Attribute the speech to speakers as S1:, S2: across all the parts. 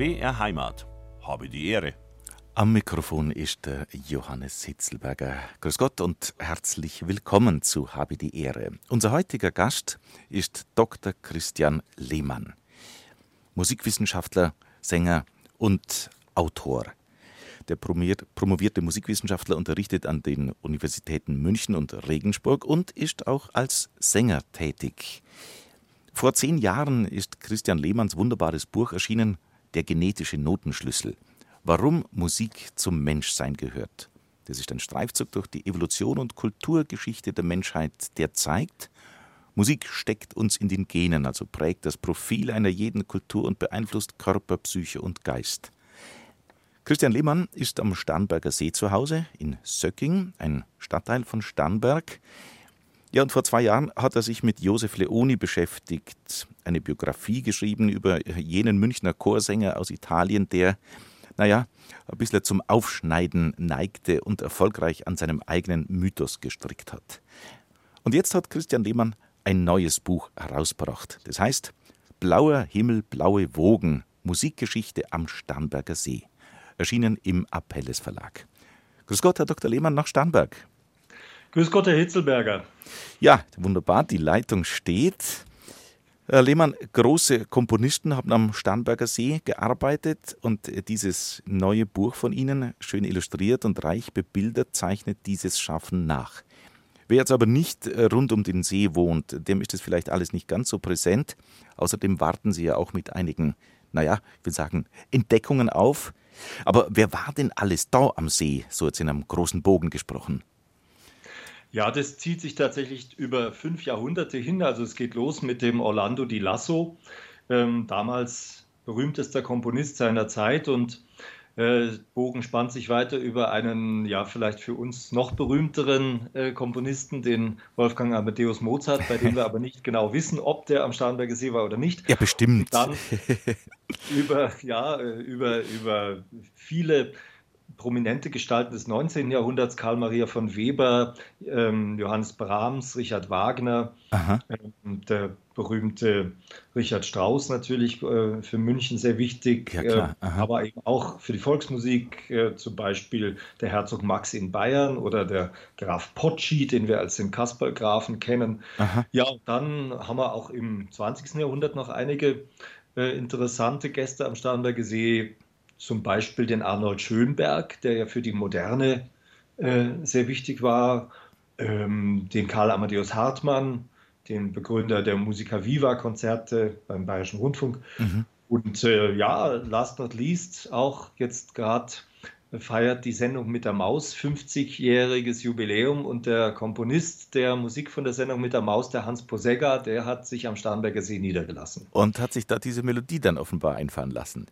S1: BR Heimat. Habe die Ehre.
S2: Am Mikrofon ist der Johannes Hitzelberger. Grüß Gott und herzlich willkommen zu Habe die Ehre. Unser heutiger Gast ist Dr. Christian Lehmann. Musikwissenschaftler, Sänger und Autor. Der promovierte Musikwissenschaftler unterrichtet an den Universitäten München und Regensburg und ist auch als Sänger tätig. Vor zehn Jahren ist Christian Lehmanns wunderbares Buch erschienen, Der genetische Notenschlüssel. Warum Musik zum Menschsein gehört. Das ist ein Streifzug durch die Evolution und Kulturgeschichte der Menschheit, der zeigt, Musik steckt uns in den Genen, also prägt das Profil einer jeden Kultur und beeinflusst Körper, Psyche und Geist. Christian Lehmann ist am Starnberger See zu Hause, in Söcking, ein Stadtteil von Starnberg. Ja, und vor zwei Jahren hat er sich mit Josef Leoni beschäftigt, eine Biografie geschrieben über jenen Münchner Chorsänger aus Italien, der, naja, ein bisschen zum Aufschneiden neigte und erfolgreich an seinem eigenen Mythos gestrickt hat. Und jetzt hat Christian Lehmann ein neues Buch herausgebracht. Das heißt Blauer Himmel, blaue Wogen, Musikgeschichte am Starnberger See erschienen im Apelles Verlag. Grüß Gott, Herr Dr. Lehmann nach Starnberg.
S3: Grüß Gott, Herr Hitzelberger.
S2: Ja, wunderbar, die Leitung steht. Herr Lehmann, große Komponisten haben am Starnberger See gearbeitet und dieses neue Buch von Ihnen, schön illustriert und reich bebildert, zeichnet dieses Schaffen nach. Wer jetzt aber nicht äh, rund um den See wohnt, dem ist es vielleicht alles nicht ganz so präsent. Außerdem warten Sie ja auch mit einigen, naja, ich will sagen, Entdeckungen auf. Aber wer war denn alles da am See, so jetzt in einem großen Bogen gesprochen?
S3: Ja, das zieht sich tatsächlich über fünf Jahrhunderte hin. Also es geht los mit dem Orlando di Lasso, ähm, damals berühmtester Komponist seiner Zeit und äh, Bogen spannt sich weiter über einen, ja, vielleicht für uns noch berühmteren äh, Komponisten, den Wolfgang Amadeus Mozart, bei dem wir aber nicht genau wissen, ob der am Starnberger See war oder nicht.
S2: Ja, bestimmt.
S3: Dann über, ja, äh, über, über viele prominente Gestalten des 19. Jahrhunderts, Karl Maria von Weber, ähm, Johannes Brahms, Richard Wagner, ähm, der berühmte Richard Strauss natürlich äh, für München sehr wichtig,
S2: ja,
S3: äh, aber eben auch für die Volksmusik, äh, zum Beispiel der Herzog Max in Bayern oder der Graf Potschi, den wir als den Kasperlgrafen kennen. Aha. Ja, und dann haben wir auch im 20. Jahrhundert noch einige interessante Gäste am Starnberger See, zum Beispiel den Arnold Schönberg, der ja für die Moderne äh, sehr wichtig war, ähm, den Karl Amadeus Hartmann, den Begründer der Musica Viva-Konzerte beim Bayerischen Rundfunk. Mhm. Und äh, ja, last not least auch jetzt gerade feiert die Sendung mit der Maus 50-jähriges Jubiläum und der Komponist der Musik von der Sendung mit der Maus, der Hans Posegga, der hat sich am Starnberger See niedergelassen.
S2: Und hat sich da diese Melodie dann offenbar einfallen lassen.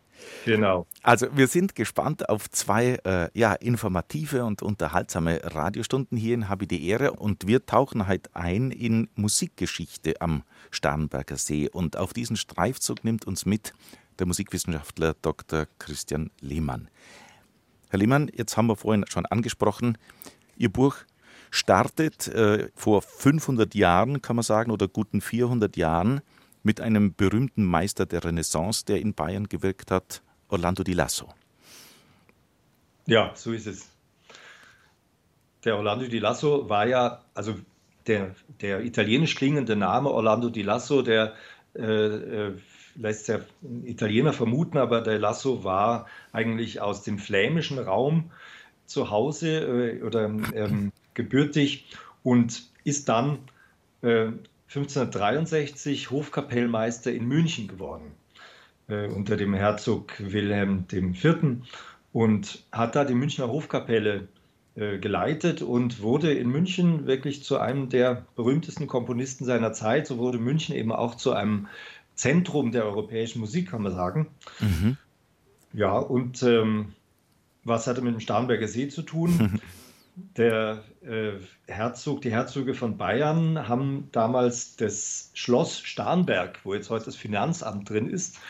S3: Genau.
S2: Also wir sind gespannt auf zwei äh, ja, informative und unterhaltsame Radiostunden hier in Habi die Ehre und wir tauchen heute ein in Musikgeschichte am Starnberger See und auf diesen Streifzug nimmt uns mit der Musikwissenschaftler Dr. Christian Lehmann. Herr Lehmann, jetzt haben wir vorhin schon angesprochen, Ihr Buch startet äh, vor 500 Jahren, kann man sagen, oder guten 400 Jahren mit einem berühmten Meister der Renaissance, der in Bayern gewirkt hat, Orlando di Lasso.
S3: Ja, so ist es. Der Orlando di Lasso war ja, also der, der italienisch klingende Name Orlando di Lasso, der äh, äh lässt ja Italiener vermuten, aber der Lasso war eigentlich aus dem flämischen Raum zu Hause äh, oder ähm, gebürtig und ist dann äh, 1563 Hofkapellmeister in München geworden äh, unter dem Herzog Wilhelm IV. und hat da die Münchner Hofkapelle äh, geleitet und wurde in München wirklich zu einem der berühmtesten Komponisten seiner Zeit. So wurde München eben auch zu einem Zentrum der europäischen Musik, kann man sagen. Mhm. Ja, und ähm, was hat er mit dem Starnberger See zu tun? Der äh, Herzog, die Herzöge von Bayern haben damals das Schloss Starnberg, wo jetzt heute das Finanzamt drin ist,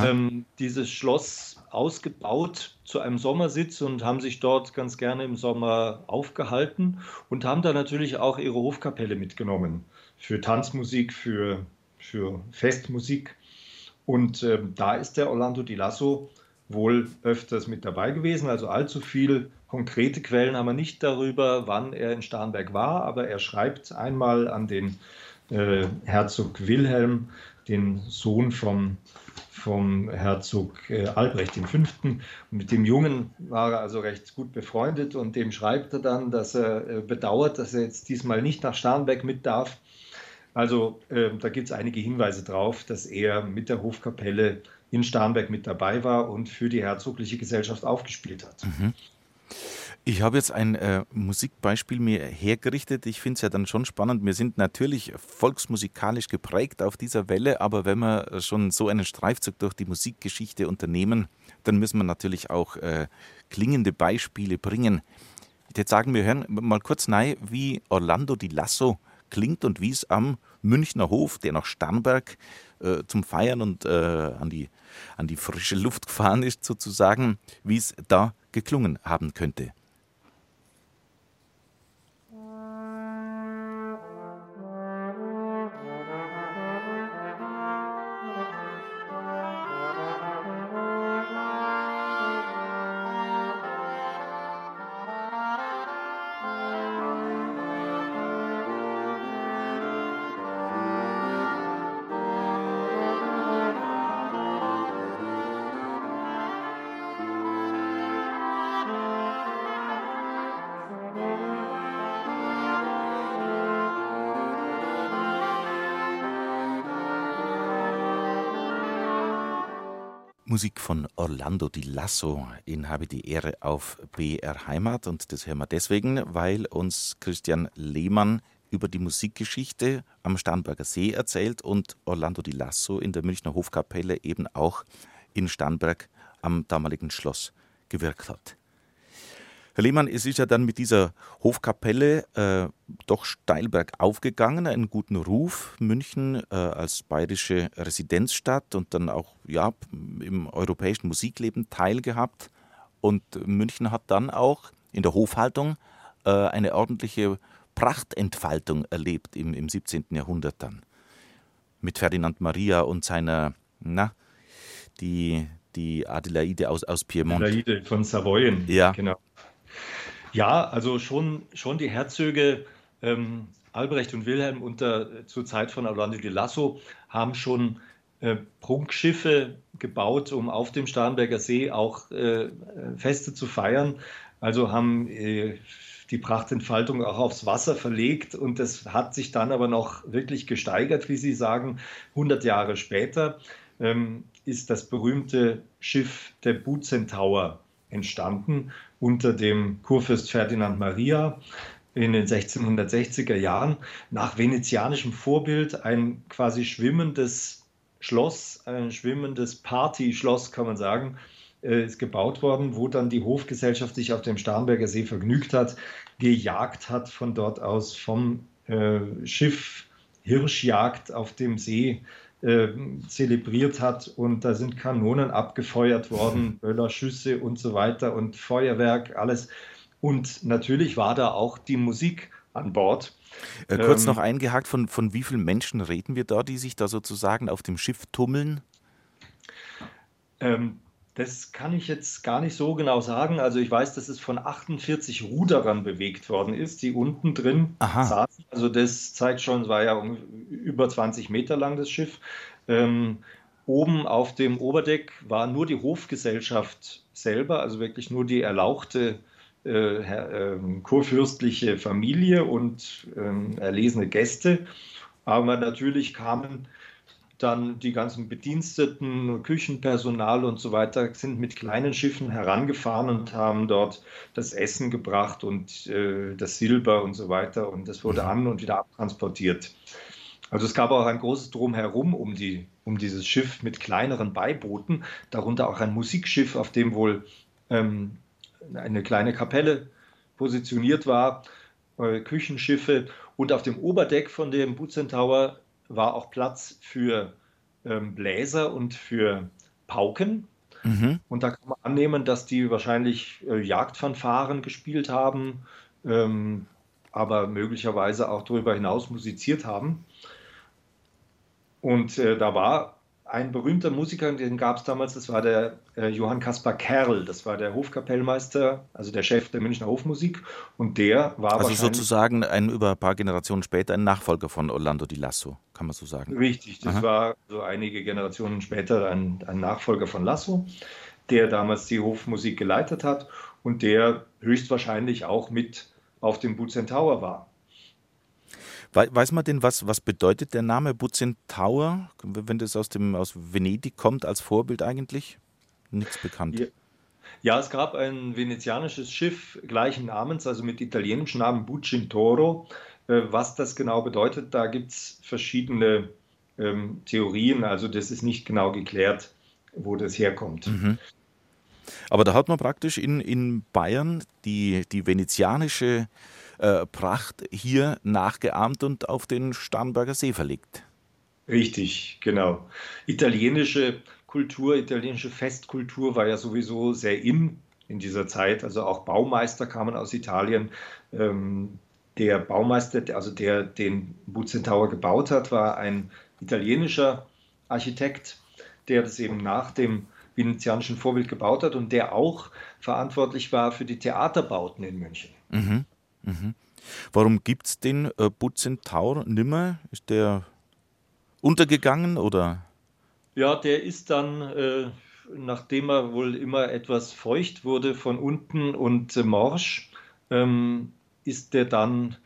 S3: ähm, dieses Schloss ausgebaut zu einem Sommersitz und haben sich dort ganz gerne im Sommer aufgehalten und haben da natürlich auch ihre Hofkapelle mitgenommen für Tanzmusik, für für Festmusik. Und äh, da ist der Orlando di Lasso wohl öfters mit dabei gewesen. Also allzu viel konkrete Quellen haben wir nicht darüber, wann er in Starnberg war, aber er schreibt einmal an den äh, Herzog Wilhelm, den Sohn vom, vom Herzog äh, Albrecht V. Und mit dem Jungen war er also recht gut befreundet und dem schreibt er dann, dass er äh, bedauert, dass er jetzt diesmal nicht nach Starnberg mit darf. Also äh, da gibt es einige Hinweise drauf, dass er mit der Hofkapelle in Starnberg mit dabei war und für die herzogliche Gesellschaft aufgespielt hat. Mhm.
S2: Ich habe jetzt ein äh, Musikbeispiel mir hergerichtet. Ich finde es ja dann schon spannend. Wir sind natürlich volksmusikalisch geprägt auf dieser Welle, aber wenn wir schon so einen Streifzug durch die Musikgeschichte unternehmen, dann müssen wir natürlich auch äh, klingende Beispiele bringen. Jetzt sagen wir, hören mal kurz rein, wie Orlando di Lasso klingt und wie es am Münchner Hof, der nach Starnberg äh, zum Feiern und äh, an, die, an die frische Luft gefahren ist, sozusagen, wie es da geklungen haben könnte. Musik von Orlando Di Lasso in Habe die Ehre auf BR Heimat und das hören wir deswegen, weil uns Christian Lehmann über die Musikgeschichte am Starnberger See erzählt und Orlando Di Lasso in der Münchner Hofkapelle eben auch in Starnberg am damaligen Schloss gewirkt hat. Herr Lehmann, es ist ja dann mit dieser Hofkapelle äh, doch steil bergauf gegangen, einen guten Ruf. München äh, als bayerische Residenzstadt und dann auch ja, im europäischen Musikleben teilgehabt. Und München hat dann auch in der Hofhaltung äh, eine ordentliche Prachtentfaltung erlebt im, im 17. Jahrhundert dann. Mit Ferdinand Maria und seiner, na, die, die Adelaide aus, aus Piemont.
S3: Adelaide von Savoyen,
S2: ja. genau.
S3: Ja, also schon, schon die Herzöge ähm, Albrecht und Wilhelm unter, zur Zeit von Orlando di Lasso haben schon äh, Prunkschiffe gebaut, um auf dem Starnberger See auch äh, Feste zu feiern. Also haben äh, die Prachtentfaltung auch aufs Wasser verlegt und das hat sich dann aber noch wirklich gesteigert, wie Sie sagen. 100 Jahre später ähm, ist das berühmte Schiff der Bucentaur entstanden unter dem Kurfürst Ferdinand Maria in den 1660er Jahren nach venezianischem Vorbild ein quasi schwimmendes Schloss, ein schwimmendes Partyschloss, kann man sagen, äh, ist gebaut worden, wo dann die Hofgesellschaft sich auf dem Starnberger See vergnügt hat, gejagt hat von dort aus vom äh, Schiff Hirschjagd auf dem See äh, zelebriert hat und da sind Kanonen abgefeuert worden, Böllerschüsse und so weiter und Feuerwerk, alles. Und natürlich war da auch die Musik an Bord.
S2: Äh, kurz ähm, noch eingehakt, von, von wie vielen Menschen reden wir da, die sich da sozusagen auf dem Schiff tummeln?
S3: Ähm, das kann ich jetzt gar nicht so genau sagen. Also ich weiß, dass es von 48 Ruderern bewegt worden ist, die unten drin Aha. saßen. Also das zeigt schon, es war ja über 20 Meter lang das Schiff. Ähm, oben auf dem Oberdeck war nur die Hofgesellschaft selber, also wirklich nur die erlauchte äh, äh, kurfürstliche Familie und äh, erlesene Gäste. Aber natürlich kamen dann die ganzen Bediensteten, Küchenpersonal und so weiter sind mit kleinen Schiffen herangefahren und haben dort das Essen gebracht und äh, das Silber und so weiter. Und das wurde mhm. an und wieder abtransportiert. Also es gab auch ein großes Drumherum um, die, um dieses Schiff mit kleineren Beibooten, darunter auch ein Musikschiff, auf dem wohl ähm, eine kleine Kapelle positioniert war, äh, Küchenschiffe und auf dem Oberdeck von dem Butzentauer war auch Platz für ähm, Bläser und für Pauken. Mhm. Und da kann man annehmen, dass die wahrscheinlich äh, Jagdfanfaren gespielt haben, ähm, aber möglicherweise auch darüber hinaus musiziert haben. Und äh, da war ein berühmter Musiker, den gab es damals, das war der äh, Johann Kaspar Kerl, das war der Hofkapellmeister, also der Chef der Münchner Hofmusik. Und der war
S2: Also sozusagen ein, über ein paar Generationen später ein Nachfolger von Orlando di Lasso, kann man so sagen.
S3: Richtig, das Aha. war so einige Generationen später ein, ein Nachfolger von Lasso, der damals die Hofmusik geleitet hat und der höchstwahrscheinlich auch mit auf dem Bucentaur war.
S2: Weiß man denn, was, was bedeutet der Name Bucentaur, wenn das aus, dem, aus Venedig kommt, als Vorbild eigentlich? Nichts bekannt.
S3: Ja. ja. es gab ein venezianisches Schiff gleichen Namens, also mit italienischem Namen Bucintoro. Äh, was das genau bedeutet, da gibt es verschiedene ähm, Theorien. Also das ist nicht genau geklärt, wo das herkommt. Mhm.
S2: Aber da hat man praktisch in, in Bayern die, die venezianische äh, Pracht hier nachgeahmt und auf den Starnberger See verlegt.
S3: Richtig, genau. Italienische Kultur, italienische Festkultur war ja sowieso sehr in in dieser Zeit. Also auch Baumeister kamen aus Italien. Ähm, der Baumeister, also der den Bucentaur gebaut hat, war ein italienischer Architekt, der das eben nach dem venezianischen Vorbild gebaut hat und der auch verantwortlich war für die Theaterbauten in München. Mhm.
S2: Mhm. Warum gibt es den äh, Butzentaur nimmer? Ist der untergegangen oder?
S3: Ja, der ist dann, äh, nachdem er wohl immer etwas feucht wurde von unten und äh, morsch, ähm, ist der dann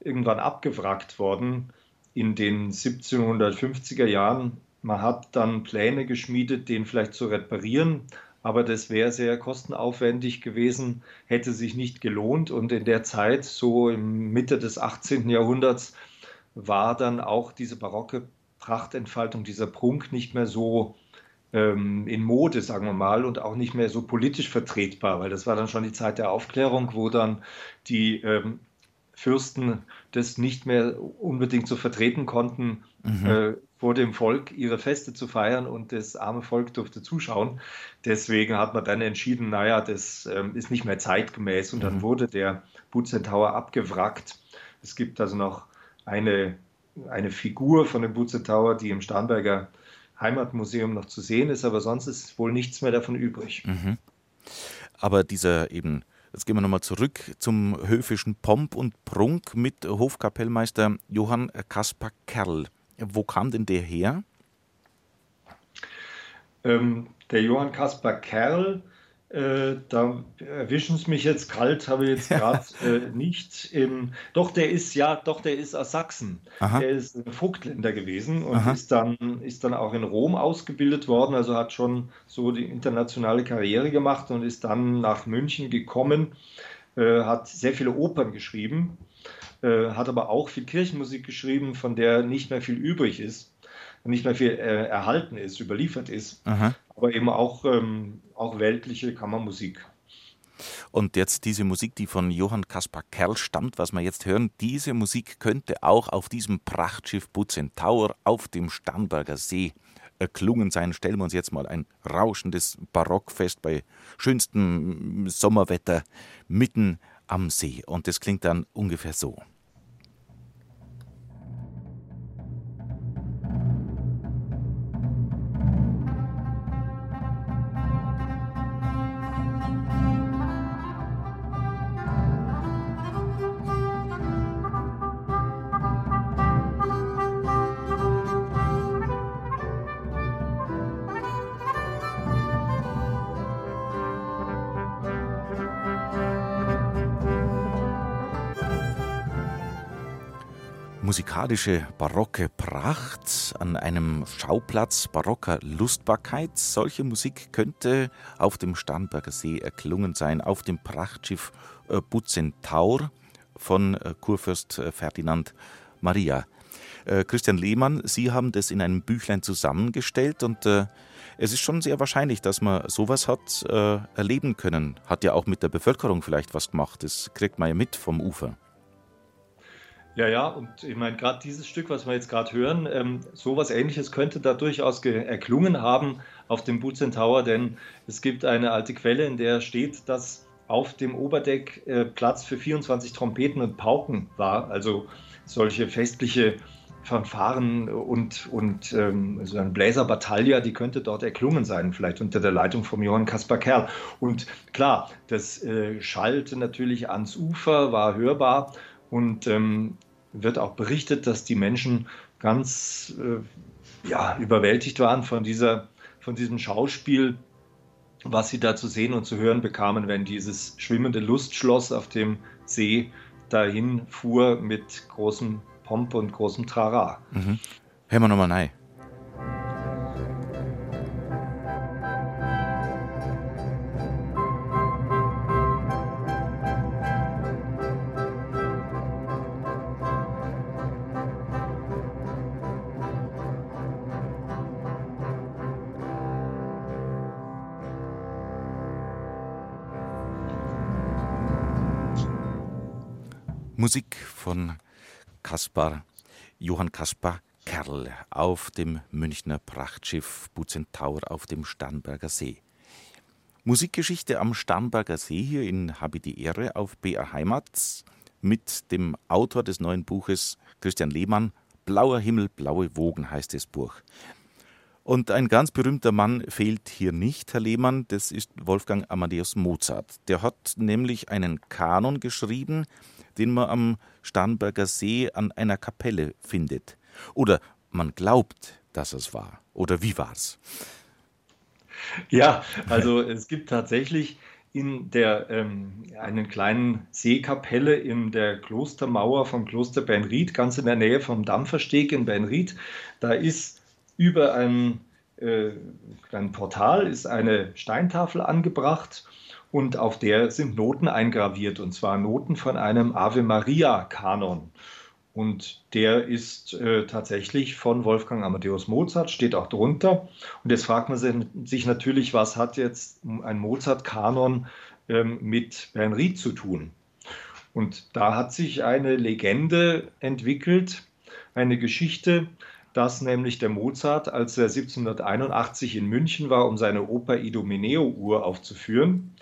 S3: irgendwann abgewrackt worden in den 1750er Jahren. Man hat dann Pläne geschmiedet, den vielleicht zu reparieren, aber das wäre sehr kostenaufwendig gewesen, hätte sich nicht gelohnt. Und in der Zeit, so im Mitte des 18. Jahrhunderts, war dann auch diese barocke Prachtentfaltung, dieser Prunk nicht mehr so ähm, in Mode, sagen wir mal, und auch nicht mehr so politisch vertretbar, weil das war dann schon die Zeit der Aufklärung, wo dann die ähm, Fürsten das nicht mehr unbedingt so vertreten konnten, mhm. äh, vor dem Volk ihre Feste zu feiern und das arme Volk durfte zuschauen. Deswegen hat man dann entschieden, naja, das ähm, ist nicht mehr zeitgemäß und mhm. dann wurde der Bucentaur abgewrackt. Es gibt also noch eine, eine Figur von dem Bucentaur, die im Starnberger Heimatmuseum noch zu sehen ist, aber sonst ist wohl nichts mehr davon übrig. Mhm.
S2: Aber dieser eben Jetzt gehen wir nochmal zurück zum höfischen Pomp und Prunk mit Hofkapellmeister Johann Kaspar Kerl. Wo kam denn der her?
S3: Ähm, der Johann Kaspar Kerl, äh, da erwischen es mich jetzt kalt, habe ich jetzt gerade äh, nicht. Im, doch, der ist ja, doch, der ist aus Sachsen. Aha. Der ist Vogtländer gewesen und ist dann, ist dann auch in Rom ausgebildet worden, also hat schon so die internationale Karriere gemacht und ist dann nach München gekommen, äh, hat sehr viele Opern geschrieben äh, hat aber auch viel Kirchenmusik geschrieben, von der nicht mehr viel übrig ist, nicht mehr viel äh, erhalten ist, überliefert ist, Aha. Aber eben auch, ähm, auch weltliche Kammermusik.
S2: Und jetzt diese Musik, die von Johann Kaspar Kerl stammt, was wir jetzt hören, diese Musik könnte auch auf diesem Prachtschiff Bucentaur auf dem Starnberger See erklungen sein. Stellen wir uns jetzt mal ein rauschendes Barockfest bei schönstem Sommerwetter mitten am See. Und das klingt dann ungefähr so. Musikalische barocke Pracht an einem Schauplatz barocker Lustbarkeit. Solche Musik könnte auf dem Starnberger See erklungen sein, auf dem Prachtschiff äh, Bucentaur von äh, Kurfürst äh, Ferdinand Maria. Christian Lehmann, Sie haben das in einem Büchlein zusammengestellt und es ist schon sehr wahrscheinlich, dass man sowas hat erleben können. Hat ja auch mit der Bevölkerung vielleicht was gemacht. Das kriegt man ja mit vom Ufer.
S3: Ja, ja, und ich meine, gerade dieses Stück, was wir jetzt gerade hören, ähm, sowas ähnliches könnte da durchaus erklungen haben auf dem Butzen Tower, denn es gibt eine alte Quelle, in der steht, dass auf dem Oberdeck äh, Platz für 24 Trompeten und Pauken war, also solche festliche Fanfaren und, und ähm, so ein Bläserbataille, die könnte dort erklungen sein, vielleicht unter der Leitung von Johann Kaspar Kerl. Und klar, das äh, schallte natürlich ans Ufer, war hörbar und ähm, wird auch berichtet, dass die Menschen ganz äh, ja, überwältigt waren von, dieser, von diesem Schauspiel, was sie da zu sehen und zu hören bekamen, wenn dieses schwimmende Lustschloss auf dem See dahin fuhr mit großem Pomp und großem Trara.
S2: Mhm. Hören wir nochmal rein. Musik von Kaspar, Johann Kaspar Kerl auf dem Münchner Prachtschiff Buzentaur auf dem Starnberger See. Musikgeschichte am Starnberger See hier in Habe die Ehre auf BR Heimat mit dem Autor des neuen Buches Christian Lehmann. Blauer Himmel, blaue Wogen heißt das Buch. Und ein ganz berühmter Mann fehlt hier nicht, Herr Lehmann, das ist Wolfgang Amadeus Mozart. Der hat nämlich einen Kanon geschrieben, den man am Starnberger See an einer Kapelle findet. Oder man glaubt, dass es war. Oder wie war's?
S3: Ja, also es gibt tatsächlich in der ähm, einen kleinen Seekapelle in der Klostermauer vom Kloster Bernried, ganz in der Nähe vom Dampfersteg in Bernried. Da ist über ein, äh, ein Portal ist eine Steintafel angebracht und auf der sind Noten eingraviert, und zwar Noten von einem Ave Maria-Kanon. Und der ist äh, tatsächlich von Wolfgang Amadeus Mozart, steht auch drunter. Und jetzt fragt man sich natürlich, was hat jetzt ein Mozart-Kanon ähm, mit Bernried zu tun? Und da hat sich eine Legende entwickelt, eine Geschichte, dass nämlich der Mozart, als er 1781 in München war, um seine Oper Idomeneo-Uhr aufzuführen,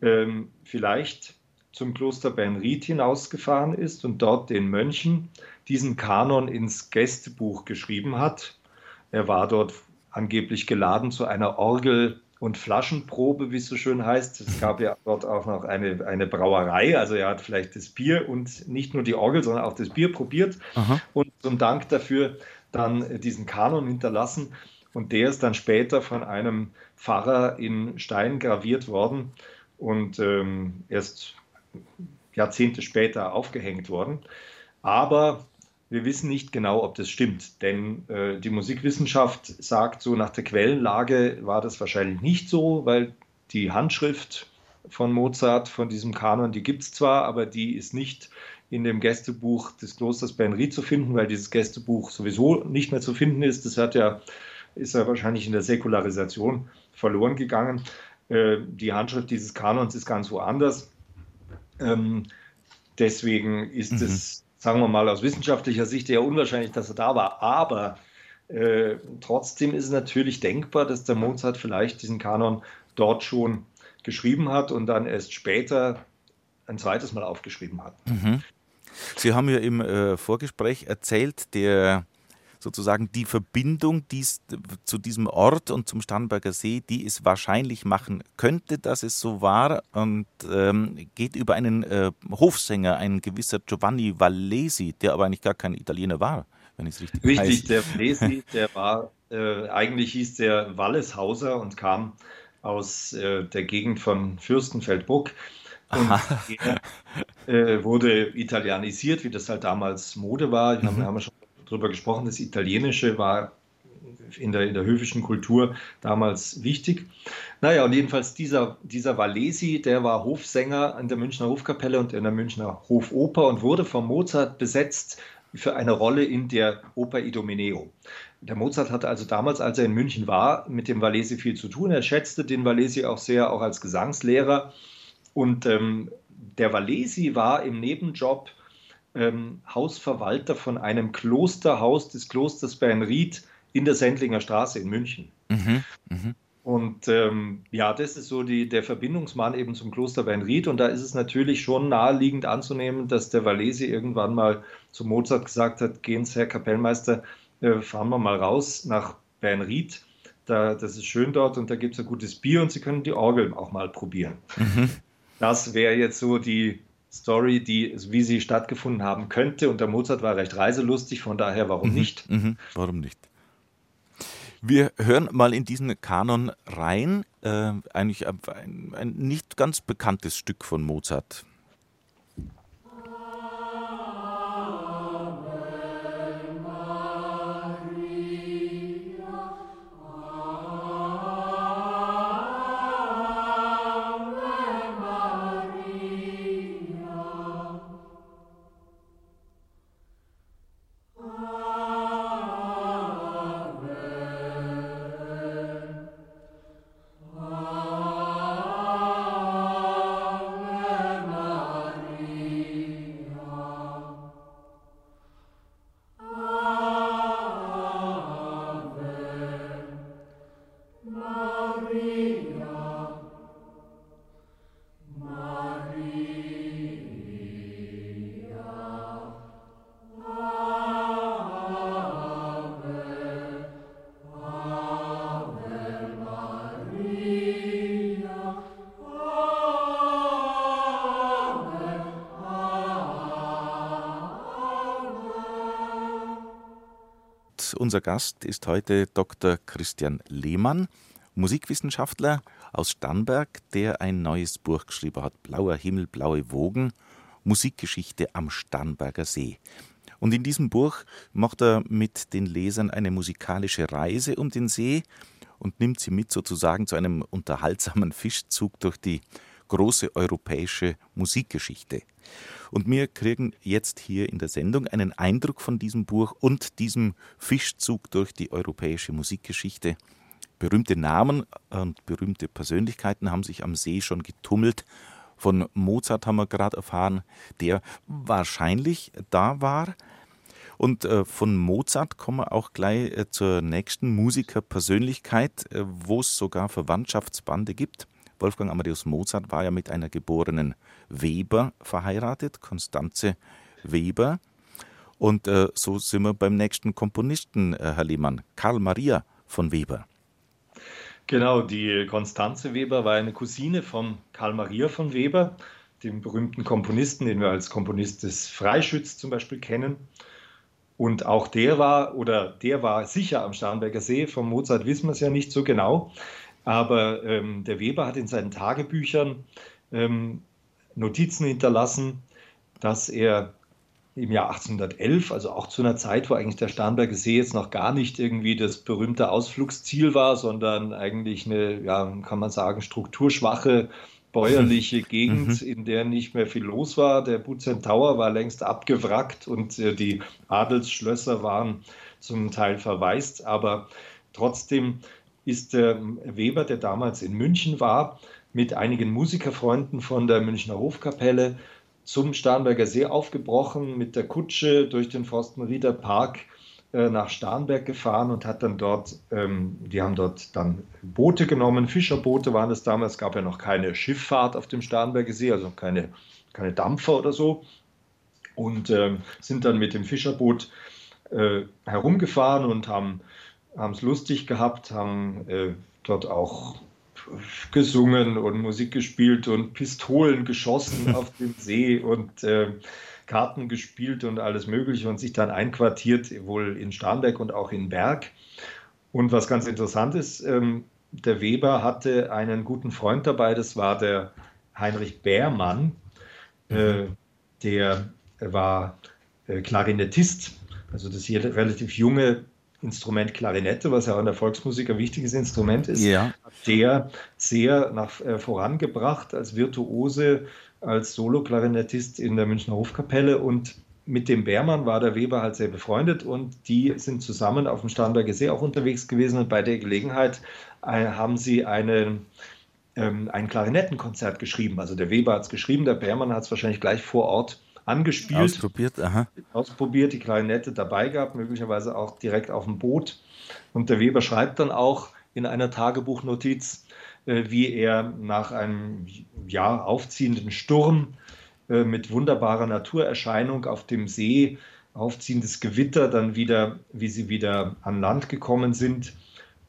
S3: ähm, vielleicht zum Kloster Bernried hinausgefahren ist und dort den Mönchen diesen Kanon ins Gästebuch geschrieben hat. Er war dort angeblich geladen zu einer Orgel- und Flaschenprobe, wie es so schön heißt. Es gab ja dort auch noch eine, eine Brauerei, also er hat vielleicht das Bier und nicht nur die Orgel, sondern auch das Bier probiert Aha. und zum Dank dafür dann diesen Kanon hinterlassen. Und der ist dann später von einem Pfarrer in Stein graviert worden und ähm, erst Jahrzehnte später aufgehängt worden. Aber wir wissen nicht genau, ob das stimmt, denn äh, die Musikwissenschaft sagt, so nach der Quellenlage war das wahrscheinlich nicht so, weil die Handschrift von Mozart, von diesem Kanon, die gibt es zwar, aber die ist nicht in dem Gästebuch des Klosters Bernried zu finden, weil dieses Gästebuch sowieso nicht mehr zu finden ist. Das hat ja, ist ja wahrscheinlich in der Säkularisation verloren gegangen. Äh, die Handschrift dieses Kanons ist ganz woanders. Ähm, deswegen ist mhm. es, sagen wir mal, aus wissenschaftlicher Sicht eher unwahrscheinlich, dass er da war. Aber äh, trotzdem ist es natürlich denkbar, dass der Mozart vielleicht diesen Kanon dort schon geschrieben hat und dann erst später ein zweites Mal aufgeschrieben hat.
S2: Mhm. Sie haben ja im äh, Vorgespräch erzählt, der sozusagen die Verbindung dies, zu diesem Ort und zum Starnberger See, die es wahrscheinlich machen könnte, dass es so war und ähm, geht über einen äh, Hofsänger, ein gewisser Giovanni Vallesi, der aber eigentlich gar kein Italiener war, wenn ich es richtig
S3: Richtig, heißt. der Vallesi, der war, äh, eigentlich hieß der Walleshauser und kam aus äh, der Gegend von Fürstenfeldbruck. Und äh, wurde italienisiert, wie das halt damals Mode war. Wir mhm. haben schon darüber gesprochen, das Italienische war in der, in der höfischen Kultur damals wichtig. Naja, und jedenfalls dieser, dieser Valesi, der war Hofsänger an der Münchner Hofkapelle und in der Münchner Hofoper und wurde von Mozart besetzt für eine Rolle in der Oper Idomeneo. Der Mozart hatte also damals, als er in München war, mit dem Valesi viel zu tun. Er schätzte den Valesi auch sehr, auch als Gesangslehrer. Und ähm, der Valesi war im Nebenjob ähm, Hausverwalter von einem Klosterhaus des Klosters Bernried in der Sendlinger Straße in München. Mhm, mh. Und ähm, ja, das ist so die, der Verbindungsmann eben zum Kloster Weinried. Und da ist es natürlich schon naheliegend anzunehmen, dass der Valesi irgendwann mal zu Mozart gesagt hat: Gehen Sie, Herr Kapellmeister, äh, fahren wir mal raus nach Weinried. Da, das ist schön dort und da gibt es ein gutes Bier und Sie können die Orgel auch mal probieren. Mhm. Das wäre jetzt so die Story, die, wie sie stattgefunden haben könnte. Und der Mozart war recht reiselustig, von daher warum mhm. nicht?
S2: Mhm. Warum nicht? Wir hören mal in diesen Kanon rein, äh, eigentlich ein, ein nicht ganz bekanntes Stück von Mozart. Unser Gast ist heute Dr. Christian Lehmann, Musikwissenschaftler aus Starnberg, der ein neues Buch geschrieben hat, Blauer Himmel, blaue Wogen, Musikgeschichte am Starnberger See. Und in diesem Buch macht er mit den Lesern eine musikalische Reise um den See und nimmt sie mit sozusagen zu einem unterhaltsamen Fischzug durch die große europäische Musikgeschichte. Und wir kriegen jetzt hier in der Sendung einen Eindruck von diesem Buch und diesem Fischzug durch die europäische Musikgeschichte. Berühmte Namen und berühmte Persönlichkeiten haben sich am See schon getummelt. Von Mozart haben wir gerade erfahren, der wahrscheinlich da war. Und äh, von Mozart kommen wir auch gleich äh, zur nächsten Musikerpersönlichkeit, äh, wo es sogar Verwandtschaftsbande gibt. Wolfgang Amadeus Mozart war ja mit einer geborenen Weber verheiratet, Konstanze Weber. Und äh, so sind wir beim nächsten Komponisten, äh, Herr Lehmann, Karl Maria von Weber.
S3: Genau, die Konstanze Weber war eine Cousine von Karl Maria von Weber, dem berühmten Komponisten, den wir als Komponist des Freischütz zum Beispiel kennen. Und auch der war, oder der war sicher am Starnberger See, von Mozart wissen wir es ja nicht so genau. Aber ähm, der Weber hat in seinen Tagebüchern ähm, Notizen hinterlassen, dass er im Jahr 1811, also auch zu einer Zeit, wo eigentlich der Starnberger See jetzt noch gar nicht irgendwie das berühmte Ausflugsziel war, sondern eigentlich eine, ja, kann man sagen, strukturschwache bäuerliche Gegend, mhm. in der nicht mehr viel los war. Der Butzen Tower war längst abgewrackt und äh, die Adelsschlösser waren zum Teil verwaist, aber trotzdem ist der Weber, der damals in München war, mit einigen Musikerfreunden von der Münchner Hofkapelle zum Starnberger See aufgebrochen, mit der Kutsche durch den Forstenrieder Park äh, nach Starnberg gefahren und hat dann dort, ähm, die haben dort dann Boote genommen, Fischerboote waren es damals, gab ja noch keine Schifffahrt auf dem Starnberger See, also keine, keine Dampfer oder so, und äh, sind dann mit dem Fischerboot äh, herumgefahren und haben haben es lustig gehabt, haben äh, dort auch gesungen und Musik gespielt und Pistolen geschossen auf dem See und äh, Karten gespielt und alles Mögliche und sich dann einquartiert, wohl in Starnberg und auch in Berg. Und was ganz interessant ist, ähm, der Weber hatte einen guten Freund dabei, das war der Heinrich Bärmann, äh, mhm. der war äh, Klarinettist, also das hier relativ junge Instrument Klarinette, was ja auch in der Volksmusik ein wichtiges Instrument ist, ja. der sehr nach, äh, vorangebracht als Virtuose, als Solo-Klarinettist in der Münchner Hofkapelle und mit dem Beermann war der Weber halt sehr befreundet und die sind zusammen auf dem Starnberger See auch unterwegs gewesen und bei der Gelegenheit äh, haben sie einen, ähm, ein Klarinettenkonzert geschrieben. Also der Weber hat es geschrieben, der Beermann hat es wahrscheinlich gleich vor Ort angespielt.
S2: Ausprobiert, aha.
S3: Ausprobiert, die Klarinette dabei gehabt, möglicherweise auch direkt auf dem Boot. Und der Weber schreibt dann auch in einer Tagebuchnotiz, äh, wie er nach einem ja, aufziehenden Sturm äh, mit wunderbarer Naturerscheinung auf dem See, aufziehendes Gewitter, dann wieder, wie sie wieder an Land gekommen sind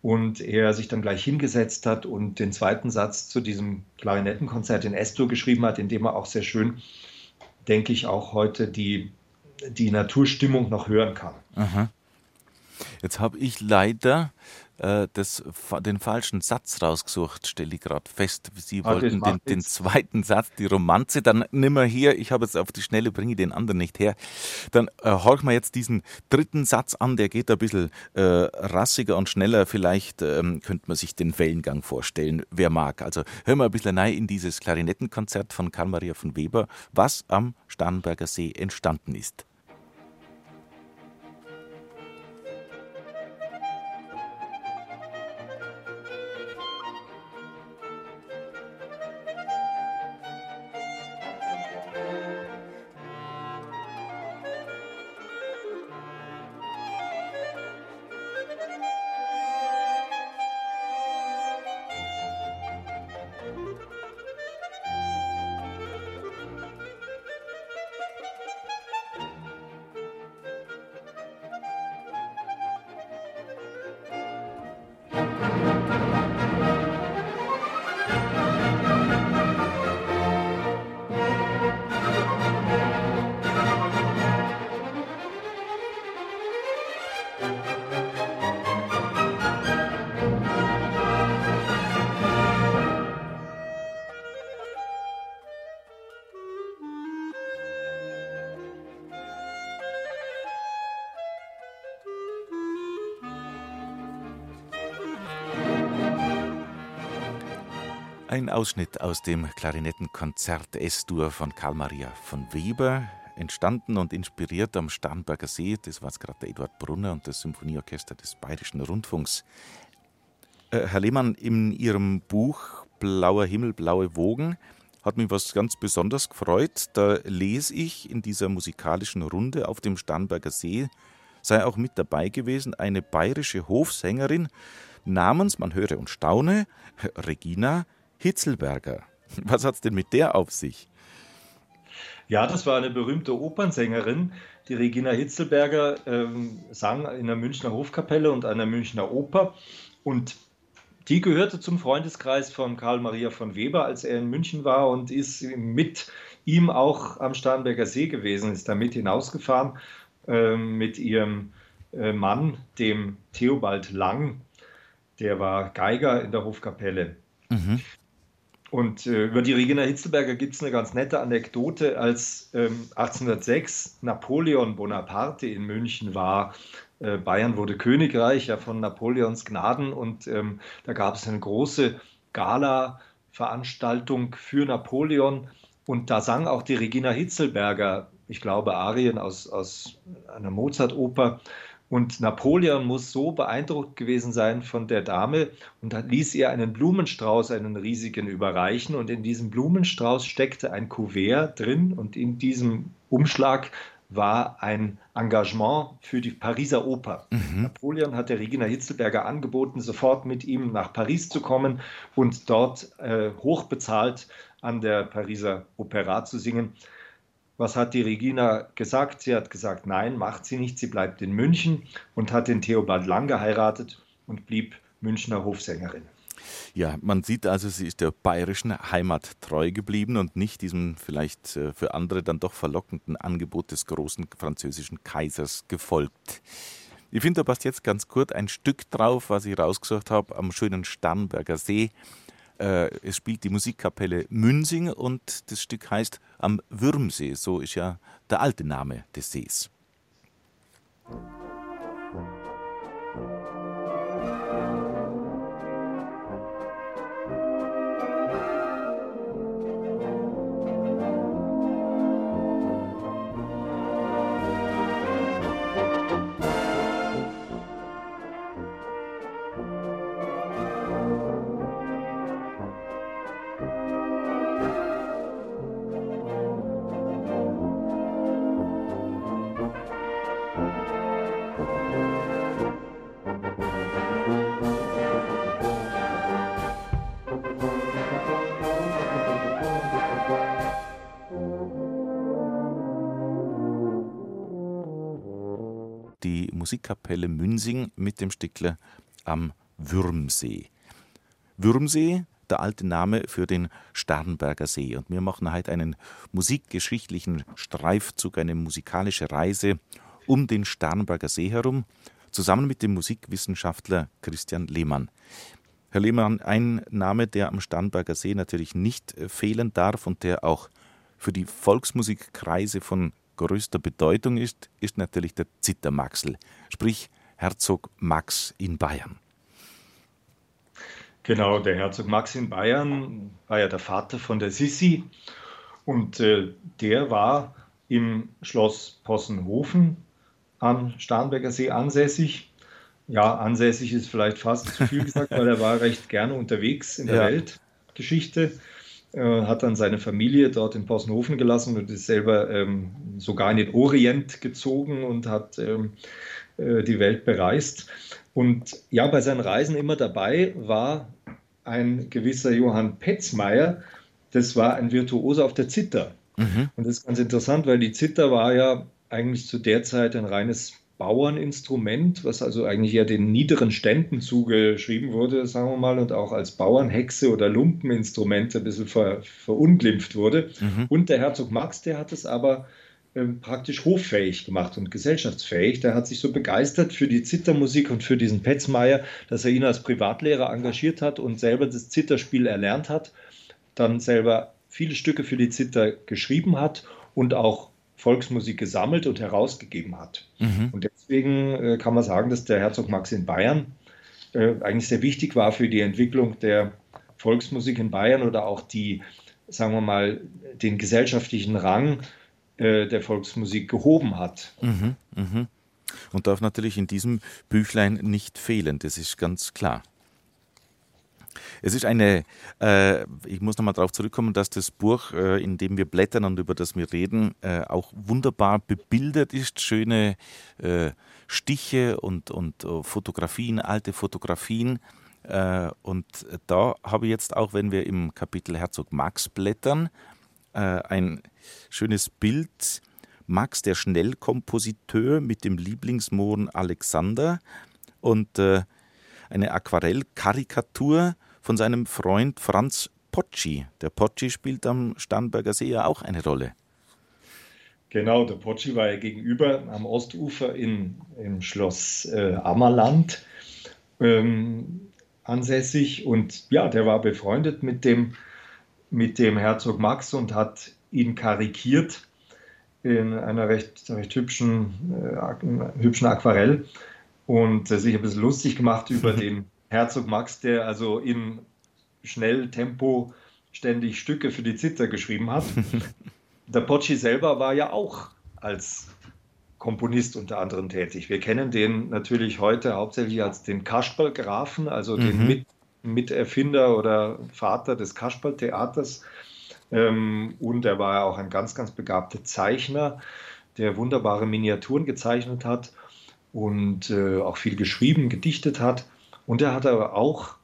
S3: und er sich dann gleich hingesetzt hat und den zweiten Satz zu diesem Klarinettenkonzert in Estor geschrieben hat, in dem er auch sehr schön, denke ich, auch heute die, die Naturstimmung noch hören kann.
S2: Aha. Jetzt habe ich leider äh, das, den falschen Satz rausgesucht, stelle ich gerade fest. Sie ah, wollten den, den, zweiten Satz, die Romanze, dann nimmer hier. Ich habe jetzt auf die Schnelle, bringe ich den anderen nicht her. Dann äh, horchen wir jetzt diesen dritten Satz an, der geht ein bisschen äh, rassiger und schneller. Vielleicht ähm, könnte man sich den Wellengang vorstellen, wer mag. Also hören wir ein bisschen rein in dieses Klarinettenkonzert von Karl Maria von Weber, was am Starnberger See entstanden ist. Ein Ausschnitt aus dem Klarinettenkonzert S-Dur von Karl Maria von Weber, entstanden und inspiriert am Starnberger See. Das war gerade der Eduard Brunner und das Symphonieorchester des Bayerischen Rundfunks. Äh, Herr Lehmann, in Ihrem Buch Blauer Himmel, blaue Wogen hat mich was ganz besonders gefreut. Da lese ich in dieser musikalischen Runde auf dem Starnberger See sei auch mit dabei gewesen eine bayerische Hofsängerin namens, man höre und staune, Regina Hitzelberger. Was hat es denn mit der auf sich?
S3: Ja, das war eine berühmte Opernsängerin. Die Regina Hitzelberger ähm, sang in der Münchner Hofkapelle und einer Münchner Oper. Und die gehörte zum Freundeskreis von Karl Maria von Weber, als er in München war und ist mit ihm auch am Starnberger See gewesen, ist da mit hinausgefahren äh, mit ihrem äh, Mann, dem Theobald Lang. Der war Geiger in der Hofkapelle. Mhm. Und äh, über die Regina Hitzelberger gibt es eine ganz nette Anekdote. Als ähm, 1806 Napoleon Bonaparte in München war, äh, Bayern wurde Königreich ja von Napoleons Gnaden und ähm, da gab es eine große Gala-Veranstaltung für Napoleon und da sang auch die Regina Hitzelberger, ich glaube, Arien aus, aus einer Mozart-Oper. Und Napoleon muss so beeindruckt gewesen sein von der Dame und ließ ihr einen Blumenstrauß, einen riesigen, überreichen. Und in diesem Blumenstrauß steckte ein Kuvert drin und in diesem Umschlag war ein Engagement für die Pariser Oper. Mhm. Napoleon hat der Regina Hitzelberger angeboten, sofort mit ihm nach Paris zu kommen und dort äh, hochbezahlt an der Pariser Opera zu singen. Was hat die Regina gesagt? Sie hat gesagt, nein, macht sie nicht. Sie bleibt in München und hat den Theobald Lang geheiratet und blieb Münchner Hofsängerin.
S2: Ja, man sieht also, sie ist der bayerischen Heimat treu geblieben und nicht diesem vielleicht äh, für andere dann doch verlockenden Angebot des großen französischen Kaisers gefolgt. Ich finde, da passt jetzt ganz kurz ein Stück drauf, was ich rausgesucht habe, am schönen Starnberger See. Äh, es spielt die Musikkapelle Münsing und das Stück heißt Am Würmsee. So ist ja der alte Name des Sees. Musikkapelle Münsing mit dem Stickler am Würmsee. Würmsee, der alte Name für den Starnberger See. Und wir machen heute einen musikgeschichtlichen Streifzug, eine musikalische Reise um den Starnberger See herum, zusammen mit dem Musikwissenschaftler Christian Lehmann. Herr Lehmann, ein Name, der am Starnberger See natürlich nicht fehlen darf und der auch für die Volksmusikkreise von größter Bedeutung ist, ist natürlich der Zittermaxel, sprich Herzog Max in Bayern.
S3: Genau, der Herzog Max in Bayern war ja der Vater von der Sissi und äh, der war im Schloss Possenhofen am Starnberger See ansässig. Ja, ansässig ist vielleicht fast zu viel gesagt, weil er war recht gerne unterwegs in der ja. Weltgeschichte, hat dann seine Familie dort in Possenhofen gelassen und ist selber ähm, sogar in den Orient gezogen und hat ähm, äh, die Welt bereist. Und ja, bei seinen Reisen immer dabei war ein gewisser Johann Petzmeier, das war ein Virtuose auf der Zither. Mhm. Und das ist ganz interessant, weil die Zither war ja eigentlich zu der Zeit ein reines Bauerninstrument, was also eigentlich eher den niederen Ständen zugeschrieben wurde, sagen wir mal, und auch als Bauernhexe oder Lumpeninstrument ein bisschen ver, verunglimpft wurde. Mhm. Und der Herzog Max, der hat es aber ähm, praktisch hoffähig gemacht und gesellschaftsfähig. Der hat sich so begeistert für die Zittermusik und für diesen Petzmeier, dass er ihn als Privatlehrer engagiert hat und selber das Zitterspiel erlernt hat, dann selber viele Stücke für die Zither geschrieben hat und auch Volksmusik gesammelt und herausgegeben hat. Mhm. Und deswegen äh, kann man sagen, dass der Herzog Max in Bayern äh, eigentlich sehr wichtig war für die Entwicklung der Volksmusik in Bayern oder auch die, sagen wir mal, den gesellschaftlichen Rang äh, der Volksmusik gehoben hat.
S2: Mhm, mh. Und darf natürlich in diesem Büchlein nicht fehlen, das ist ganz klar. Es ist eine, äh, ich muss nochmal darauf zurückkommen, dass das Buch, äh, in dem wir blättern und über das wir reden, äh, auch wunderbar bebildert ist. Schöne äh, Stiche und, und uh, Fotografien, alte Fotografien. Äh, und da habe ich jetzt auch, wenn wir im Kapitel Herzog Max blättern, ein schönes Bild. Max, der Schnellkompositeur mit dem Lieblingsmohren Alexander und eine Aquarellkarikatur von seinem Freund Franz Pocci. Der Pocci spielt am Starnberger See ja auch eine Rolle.
S3: Genau, der Pocci war ja gegenüber am Ostufer in, im Schloss äh, Ammerland ähm, ansässig und ja, der war befreundet mit dem, mit dem Herzog Max und hat ihn karikiert in einer recht, recht hübschen, äh, hübschen Aquarell und äh, sich ein bisschen lustig gemacht über den Herzog Max, der also in Schnelltempo ständig Stücke für die Zither geschrieben hat. der Pocci selber war ja auch als Komponist unter anderem tätig. Wir kennen den natürlich heute hauptsächlich als den Kasperl-Grafen, also mhm. den Mit Miterfinder oder Vater des Kasperl-Theaters. Ähm, und er war ja auch ein ganz, ganz begabter Zeichner, der wunderbare Miniaturen gezeichnet hat und äh, auch viel geschrieben, gedichtet hat. Und er hat aber auch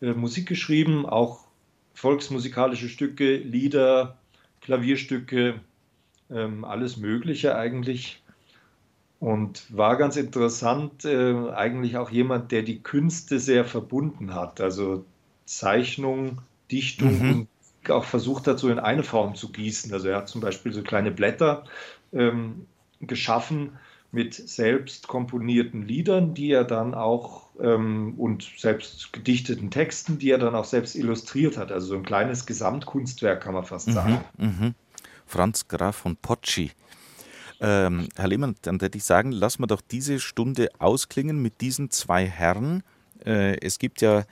S3: äh, Musik geschrieben, auch volksmusikalische Stücke, Lieder, Klavierstücke, ähm, alles Mögliche eigentlich. Und war ganz interessant, äh, eigentlich auch jemand, der die Künste sehr verbunden hat. Also Zeichnung, Dichtung mhm. und auch versucht hat, so in eine Form zu gießen. Also er hat zum Beispiel so kleine Blätter ähm, geschaffen, mit selbst komponierten Liedern, die er dann auch ähm, und selbst gedichteten Texten, die er dann auch selbst illustriert hat. Also so ein kleines Gesamtkunstwerk kann man fast mhm, sagen.
S2: Mhm, Franz Graf von Pocci. Ähm, Herr Lehmann, dann würde ich sagen, lassen wir doch diese Stunde ausklingen mit diesen zwei Herren. Äh, es gibt ja,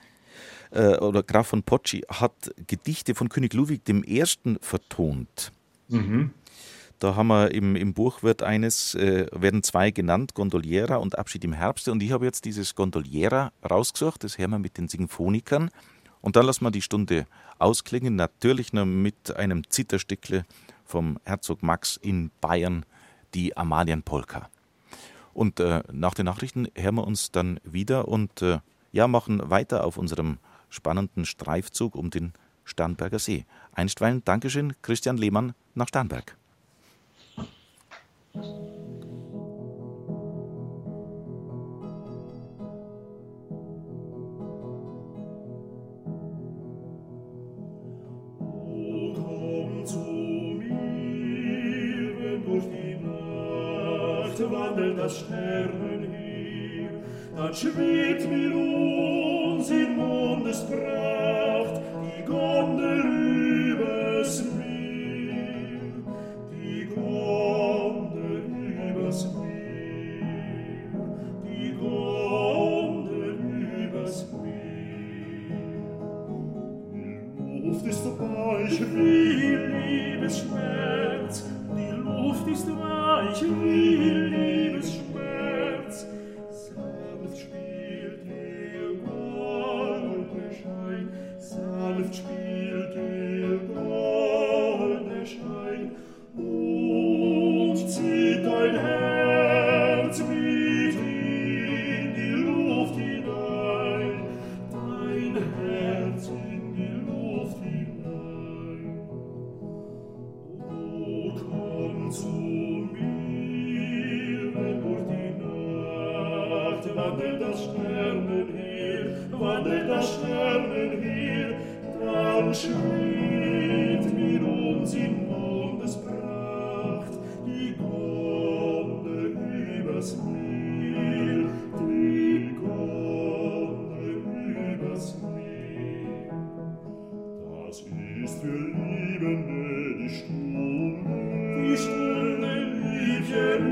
S2: äh, oder Graf von Pocci hat Gedichte von König Ludwig I. vertont. Mhm. Da haben wir im, im Buch wird eines, äh, werden zwei genannt, Gondoliera und Abschied im Herbst. Und ich habe jetzt dieses Gondoliera rausgesucht, das hören wir mit den Sinfonikern. Und dann lassen wir die Stunde ausklingen, natürlich noch mit einem Zitterstückle vom Herzog Max in Bayern, die Amalienpolka. Und äh, nach den Nachrichten hören wir uns dann wieder und äh, ja, machen weiter auf unserem spannenden Streifzug um den Starnberger See. Einstweilen Dankeschön, Christian Lehmann nach Starnberg.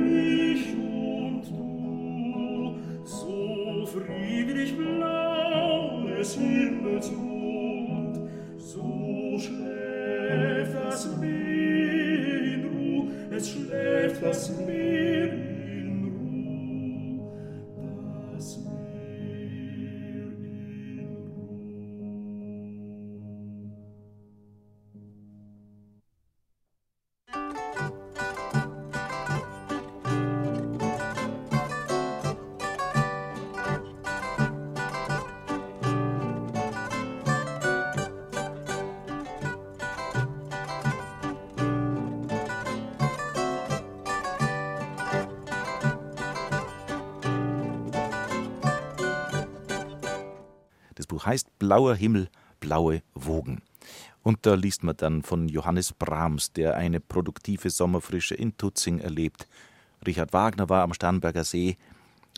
S2: me. Blauer Himmel, blaue Wogen. Und da liest man dann von Johannes Brahms, der eine produktive Sommerfrische in Tutzing erlebt. Richard Wagner war am Starnberger See,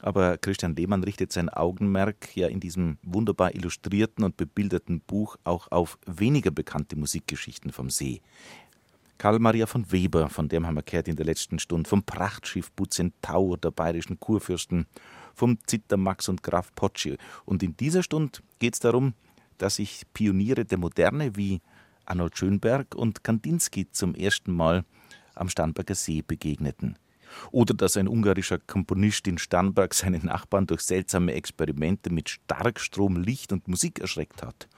S2: aber Christian Lehmann richtet sein Augenmerk ja in diesem wunderbar illustrierten und bebilderten Buch auch auf weniger bekannte Musikgeschichten vom See. Karl Maria von Weber, von dem haben wir gehört in der letzten Stunde, vom Prachtschiff Bucentau der bayerischen Kurfürsten, vom Zitter Max und Graf Potschi. Und in dieser Stunde geht es darum, dass sich Pioniere der Moderne wie Arnold Schönberg und Kandinsky zum ersten Mal am Starnberger See begegneten. Oder dass ein ungarischer Komponist in Starnberg seine Nachbarn durch seltsame Experimente mit Starkstrom, Licht und Musik erschreckt hat.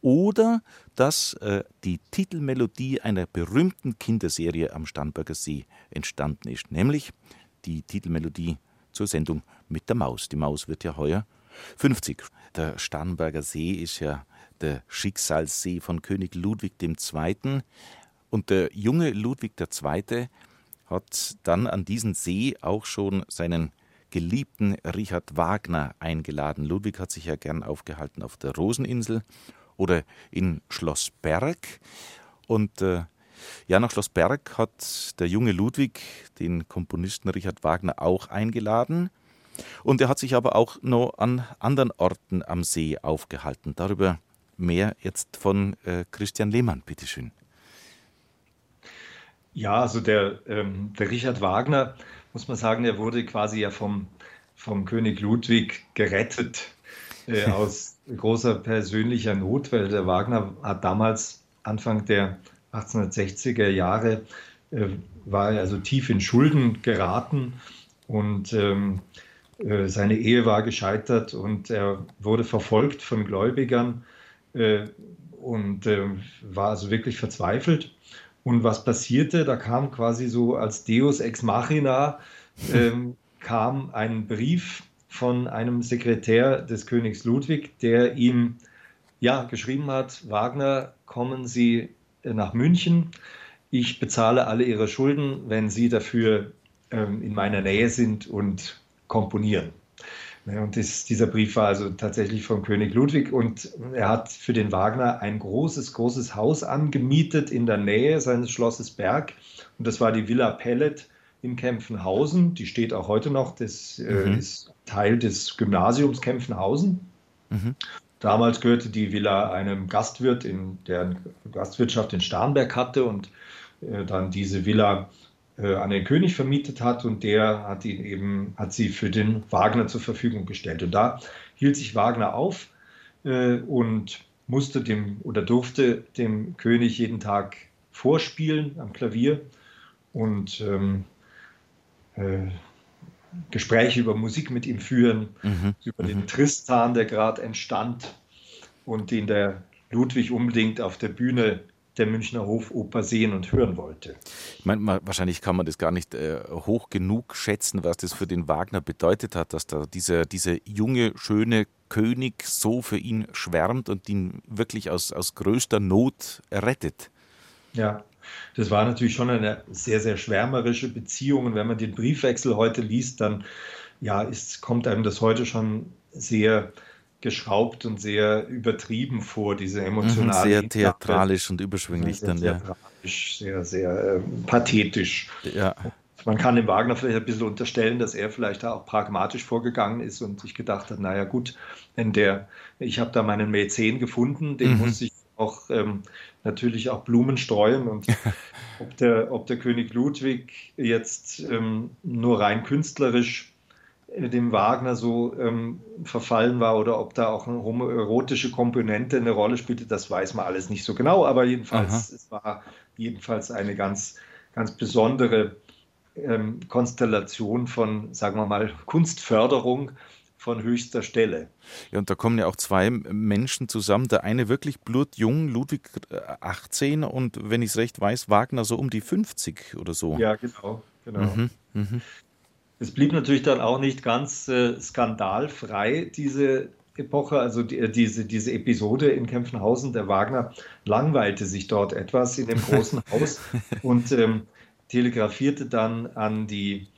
S2: Oder dass äh, die Titelmelodie einer berühmten Kinderserie am Starnberger See entstanden ist, nämlich die Titelmelodie zur Sendung mit der Maus. Die Maus wird ja heuer 50. Der Starnberger See ist ja der Schicksalssee von König Ludwig II. Und der junge Ludwig II. hat dann an diesen See auch schon seinen geliebten Richard Wagner eingeladen. Ludwig hat sich ja gern aufgehalten auf der Roseninsel oder in Schloss Berg. Und äh, ja, nach Schloss Berg hat der junge Ludwig den Komponisten Richard Wagner auch eingeladen. Und er hat sich aber auch noch an anderen Orten am See aufgehalten. Darüber mehr jetzt von äh, Christian Lehmann, bitteschön.
S3: Ja, also der, ähm, der Richard Wagner, muss man sagen, der wurde quasi ja vom, vom König Ludwig gerettet äh, aus großer persönlicher Not, weil der Wagner hat damals, Anfang der 1860er Jahre, äh, war er also tief in Schulden geraten und ähm, äh, seine Ehe war gescheitert und er wurde verfolgt von Gläubigern äh, und äh, war also wirklich verzweifelt. Und was passierte? Da kam quasi so als Deus ex machina ähm, kam ein Brief von einem Sekretär des Königs Ludwig, der ihm ja geschrieben hat: Wagner, kommen Sie nach München. Ich bezahle alle Ihre Schulden, wenn Sie dafür ähm, in meiner Nähe sind und komponieren. Ja, Und das, dieser Brief war also tatsächlich vom König Ludwig und er hat für den Wagner ein großes, großes Haus angemietet in der Nähe seines Schlosses Berg und das war die Villa Pellet in Kempfenhausen. Die steht auch heute noch. Das äh, mhm. ist Teil des Gymnasiums Kempfenhausen. Mhm. Damals gehörte die Villa einem Gastwirt, in der Gastwirtschaft in Starnberg hatte und äh, dann diese Villa äh, an den König vermietet hat und der hat ihn eben, hat sie für den Wagner zur Verfügung gestellt. Und da hielt sich Wagner auf äh, und musste dem oder durfte dem König jeden Tag vorspielen am Klavier und ähm, äh, Gespräche über Musik mit ihm führen, mhm. über den mhm. Tristan, der gerade entstand und den der Ludwig unbedingt auf der Bühne der Münchner Hofoper sehen und hören wollte.
S2: Ich meine, wahrscheinlich kann man das gar nicht äh, hoch genug schätzen, was das für den Wagner bedeutet hat, dass da dieser, dieser junge, schöne König so für ihn schwärmt und ihn wirklich aus, aus größter Not rettet.
S3: Ja, das war natürlich schon eine sehr, sehr schwärmerische Beziehung. Und wenn man den Briefwechsel heute liest, dann ja, ist, kommt einem das heute schon sehr geschraubt und sehr übertrieben vor, diese emotionale.
S2: Mhm, sehr theatralisch und überschwinglich
S3: sehr
S2: dann,
S3: sehr ja. Sehr, sehr äh, pathetisch.
S2: Ja.
S3: Man kann dem Wagner vielleicht ein bisschen unterstellen, dass er vielleicht auch pragmatisch vorgegangen ist und sich gedacht hat, naja gut, wenn der, ich habe da meinen Mäzen gefunden, den mhm. muss ich auch ähm, natürlich auch Blumen streuen und ob der, ob der König Ludwig jetzt ähm, nur rein künstlerisch äh, dem Wagner so ähm, verfallen war oder ob da auch eine homoerotische Komponente eine Rolle spielte, das weiß man alles nicht so genau, aber jedenfalls, Aha. es war jedenfalls eine ganz, ganz besondere ähm, Konstellation von, sagen wir mal, Kunstförderung von höchster Stelle.
S2: Ja, und da kommen ja auch zwei Menschen zusammen. Der eine wirklich blutjung, Ludwig 18 äh, und wenn ich es recht weiß, Wagner so um die 50 oder so.
S3: Ja, genau. genau. Mhm, mh. Es blieb natürlich dann auch nicht ganz äh, skandalfrei, diese Epoche, also die, äh, diese, diese Episode in Kempfenhausen. Der Wagner langweilte sich dort etwas in dem großen Haus und ähm, telegrafierte dann an die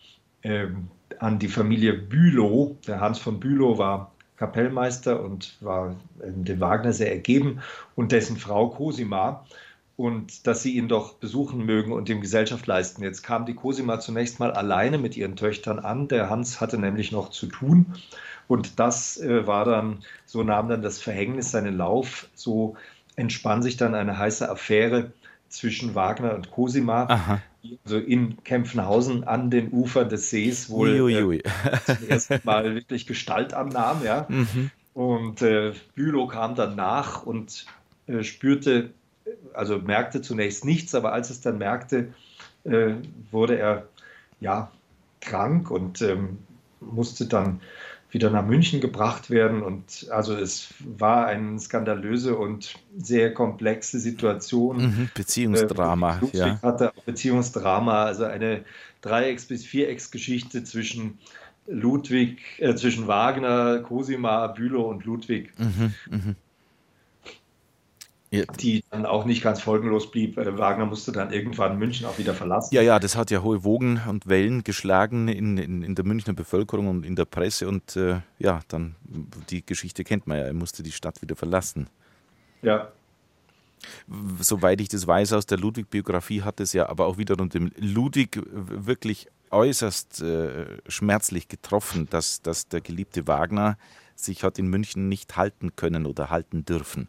S3: ähm, an die Familie Bülow. Der Hans von Bülow war Kapellmeister und war dem Wagner sehr ergeben und dessen Frau Cosima und dass sie ihn doch besuchen mögen und ihm Gesellschaft leisten. Jetzt kam die Cosima zunächst mal alleine mit ihren Töchtern an. Der Hans hatte nämlich noch zu tun. Und das äh, war dann, so nahm dann das Verhängnis seinen Lauf. So entspann sich dann eine heiße Affäre zwischen Wagner und Cosima. Aha also in Kempfenhausen an den Ufern des Sees wohl äh, zum ersten Mal wirklich Gestalt annahm. Ja? Mhm. Und äh, Bülow kam dann nach und äh, spürte, also merkte zunächst nichts, aber als es dann merkte, äh, wurde er ja krank und ähm, musste dann wieder nach München gebracht werden. Und also es war eine skandalöse und sehr komplexe Situation.
S2: Mhm, Beziehungsdrama,
S3: äh, ja. hatte Beziehungsdrama, also eine Dreiecks- bis Vierecksgeschichte zwischen Ludwig, äh, zwischen Wagner, Cosima, Bülow und Ludwig. Mhm, mh ja. Die dann auch nicht ganz folgenlos blieb. Äh, Wagner musste dann irgendwann München auch wieder verlassen.
S2: Ja, ja, das hat ja hohe Wogen und Wellen geschlagen in, in, in der Münchner Bevölkerung und in der Presse und äh, ja, dann die Geschichte kennt man ja, er musste die Stadt wieder verlassen.
S3: Ja.
S2: Soweit ich das weiß aus der Ludwig-Biografie, hat es ja aber auch wiederum dem Ludwig wirklich äußerst äh, schmerzlich getroffen, dass, dass der geliebte Wagner sich hat in München nicht halten können oder halten dürfen.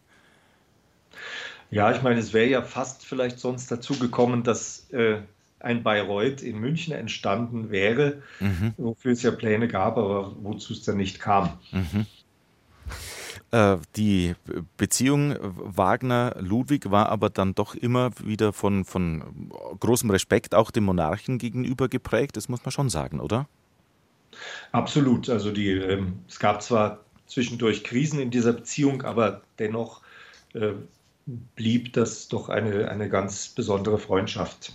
S3: Ja, ich meine, es wäre ja fast vielleicht sonst dazu gekommen, dass äh, ein Bayreuth in München entstanden wäre, mhm. wofür es ja Pläne gab, aber wozu es dann nicht kam. Mhm.
S2: Äh, die Beziehung Wagner-Ludwig war aber dann doch immer wieder von, von großem Respekt auch dem Monarchen gegenüber geprägt, das muss man schon sagen, oder?
S3: Absolut. Also die, ähm, es gab zwar zwischendurch Krisen in dieser Beziehung, aber dennoch äh, blieb das doch eine, eine ganz besondere Freundschaft.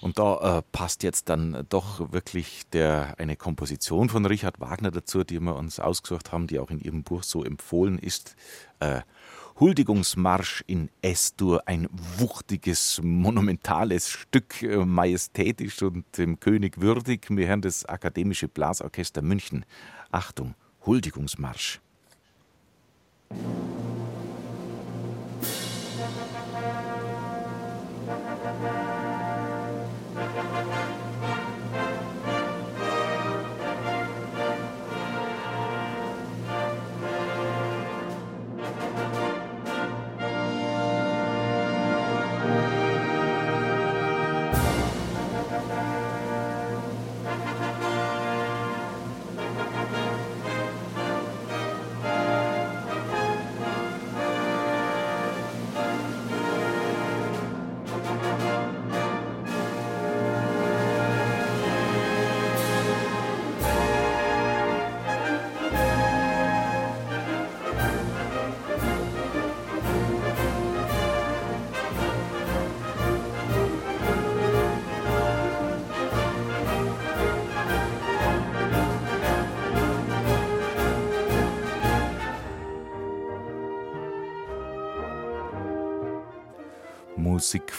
S2: Und da äh, passt jetzt dann doch wirklich der, eine Komposition von Richard Wagner dazu, die wir uns ausgesucht haben, die auch in Ihrem Buch so empfohlen ist. Äh, Huldigungsmarsch in S-Dur, ein wuchtiges, monumentales Stück, äh, majestätisch und dem König würdig. Wir hören das Akademische Blasorchester München. Achtung, Huldigungsmarsch. Musik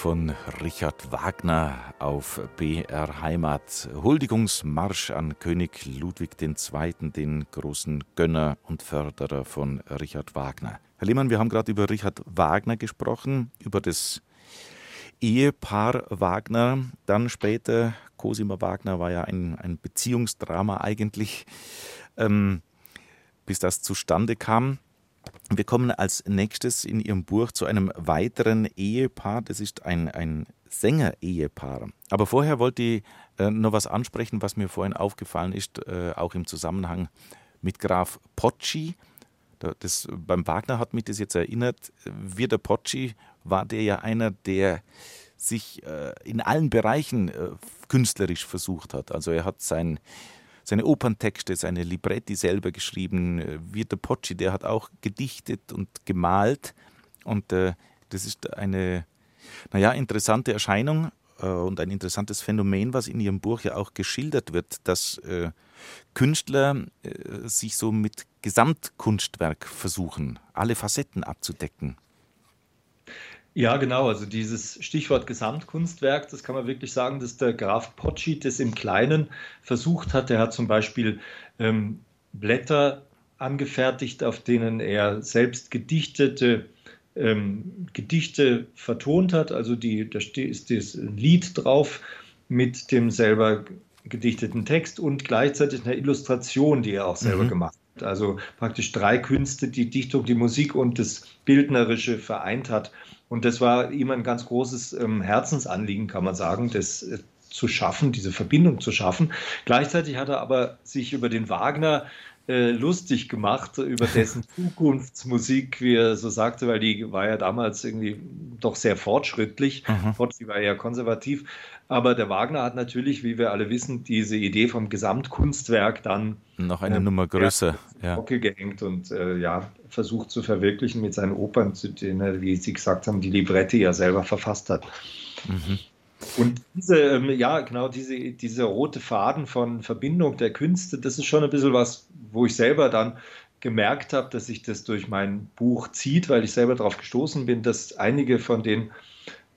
S2: von Richard Wagner auf BR Heimat. Huldigungsmarsch an König Ludwig II., den großen Gönner und Förderer von Richard Wagner. Herr Lehmann, wir haben gerade über Richard Wagner gesprochen, über das Ehepaar Wagner. Dann später, Cosima Wagner war ja ein, ein Beziehungsdrama eigentlich, ähm, bis das zustande kam. Wir kommen als nächstes in Ihrem Buch zu einem weiteren Ehepaar. Das ist ein, ein Sänger-Ehepaar. Aber vorher wollte ich äh, noch was ansprechen, was mir vorhin aufgefallen ist, äh, auch im Zusammenhang mit Graf Pocci. Das, beim Wagner hat mich das jetzt erinnert. Wir der Pocci war der ja einer, der sich äh, in allen Bereichen äh, künstlerisch versucht hat. Also er hat sein seine Operntexte, seine Libretti selber geschrieben. Äh, Vito Pocci, der hat auch gedichtet und gemalt. Und äh, das ist eine, naja, interessante Erscheinung äh, und ein interessantes Phänomen, was in Ihrem Buch ja auch geschildert wird, dass äh, Künstler äh, sich so mit Gesamtkunstwerk versuchen, alle Facetten abzudecken.
S3: Ja, genau. Also dieses Stichwort Gesamtkunstwerk, das kann man wirklich sagen, dass der Graf Pocci das im Kleinen versucht hat. Er hat zum Beispiel ähm, Blätter angefertigt, auf denen er selbst gedichtete ähm, Gedichte vertont hat. Also die, da ist das Lied drauf mit dem selber gedichteten Text und gleichzeitig eine Illustration, die er auch selber mhm. gemacht hat. Also praktisch drei Künste, die Dichtung, die Musik und das Bildnerische vereint hat. Und das war ihm ein ganz großes ähm, Herzensanliegen, kann man sagen, das äh, zu schaffen, diese Verbindung zu schaffen. Gleichzeitig hat er aber sich über den Wagner äh, lustig gemacht, über dessen Zukunftsmusik, wie er so sagte, weil die war ja damals irgendwie doch sehr fortschrittlich. Mhm. Die war ja konservativ. Aber der Wagner hat natürlich, wie wir alle wissen, diese Idee vom Gesamtkunstwerk dann
S2: noch eine äh, Nummer größer
S3: ja, gehängt und äh, ja versucht zu verwirklichen mit seinen Opern, zu denen er, wie Sie gesagt haben, die Libretti ja selber verfasst hat. Mhm. Und diese, ähm, ja, genau, diese, dieser rote Faden von Verbindung der Künste, das ist schon ein bisschen was, wo ich selber dann gemerkt habe, dass sich das durch mein Buch zieht, weil ich selber darauf gestoßen bin, dass einige von den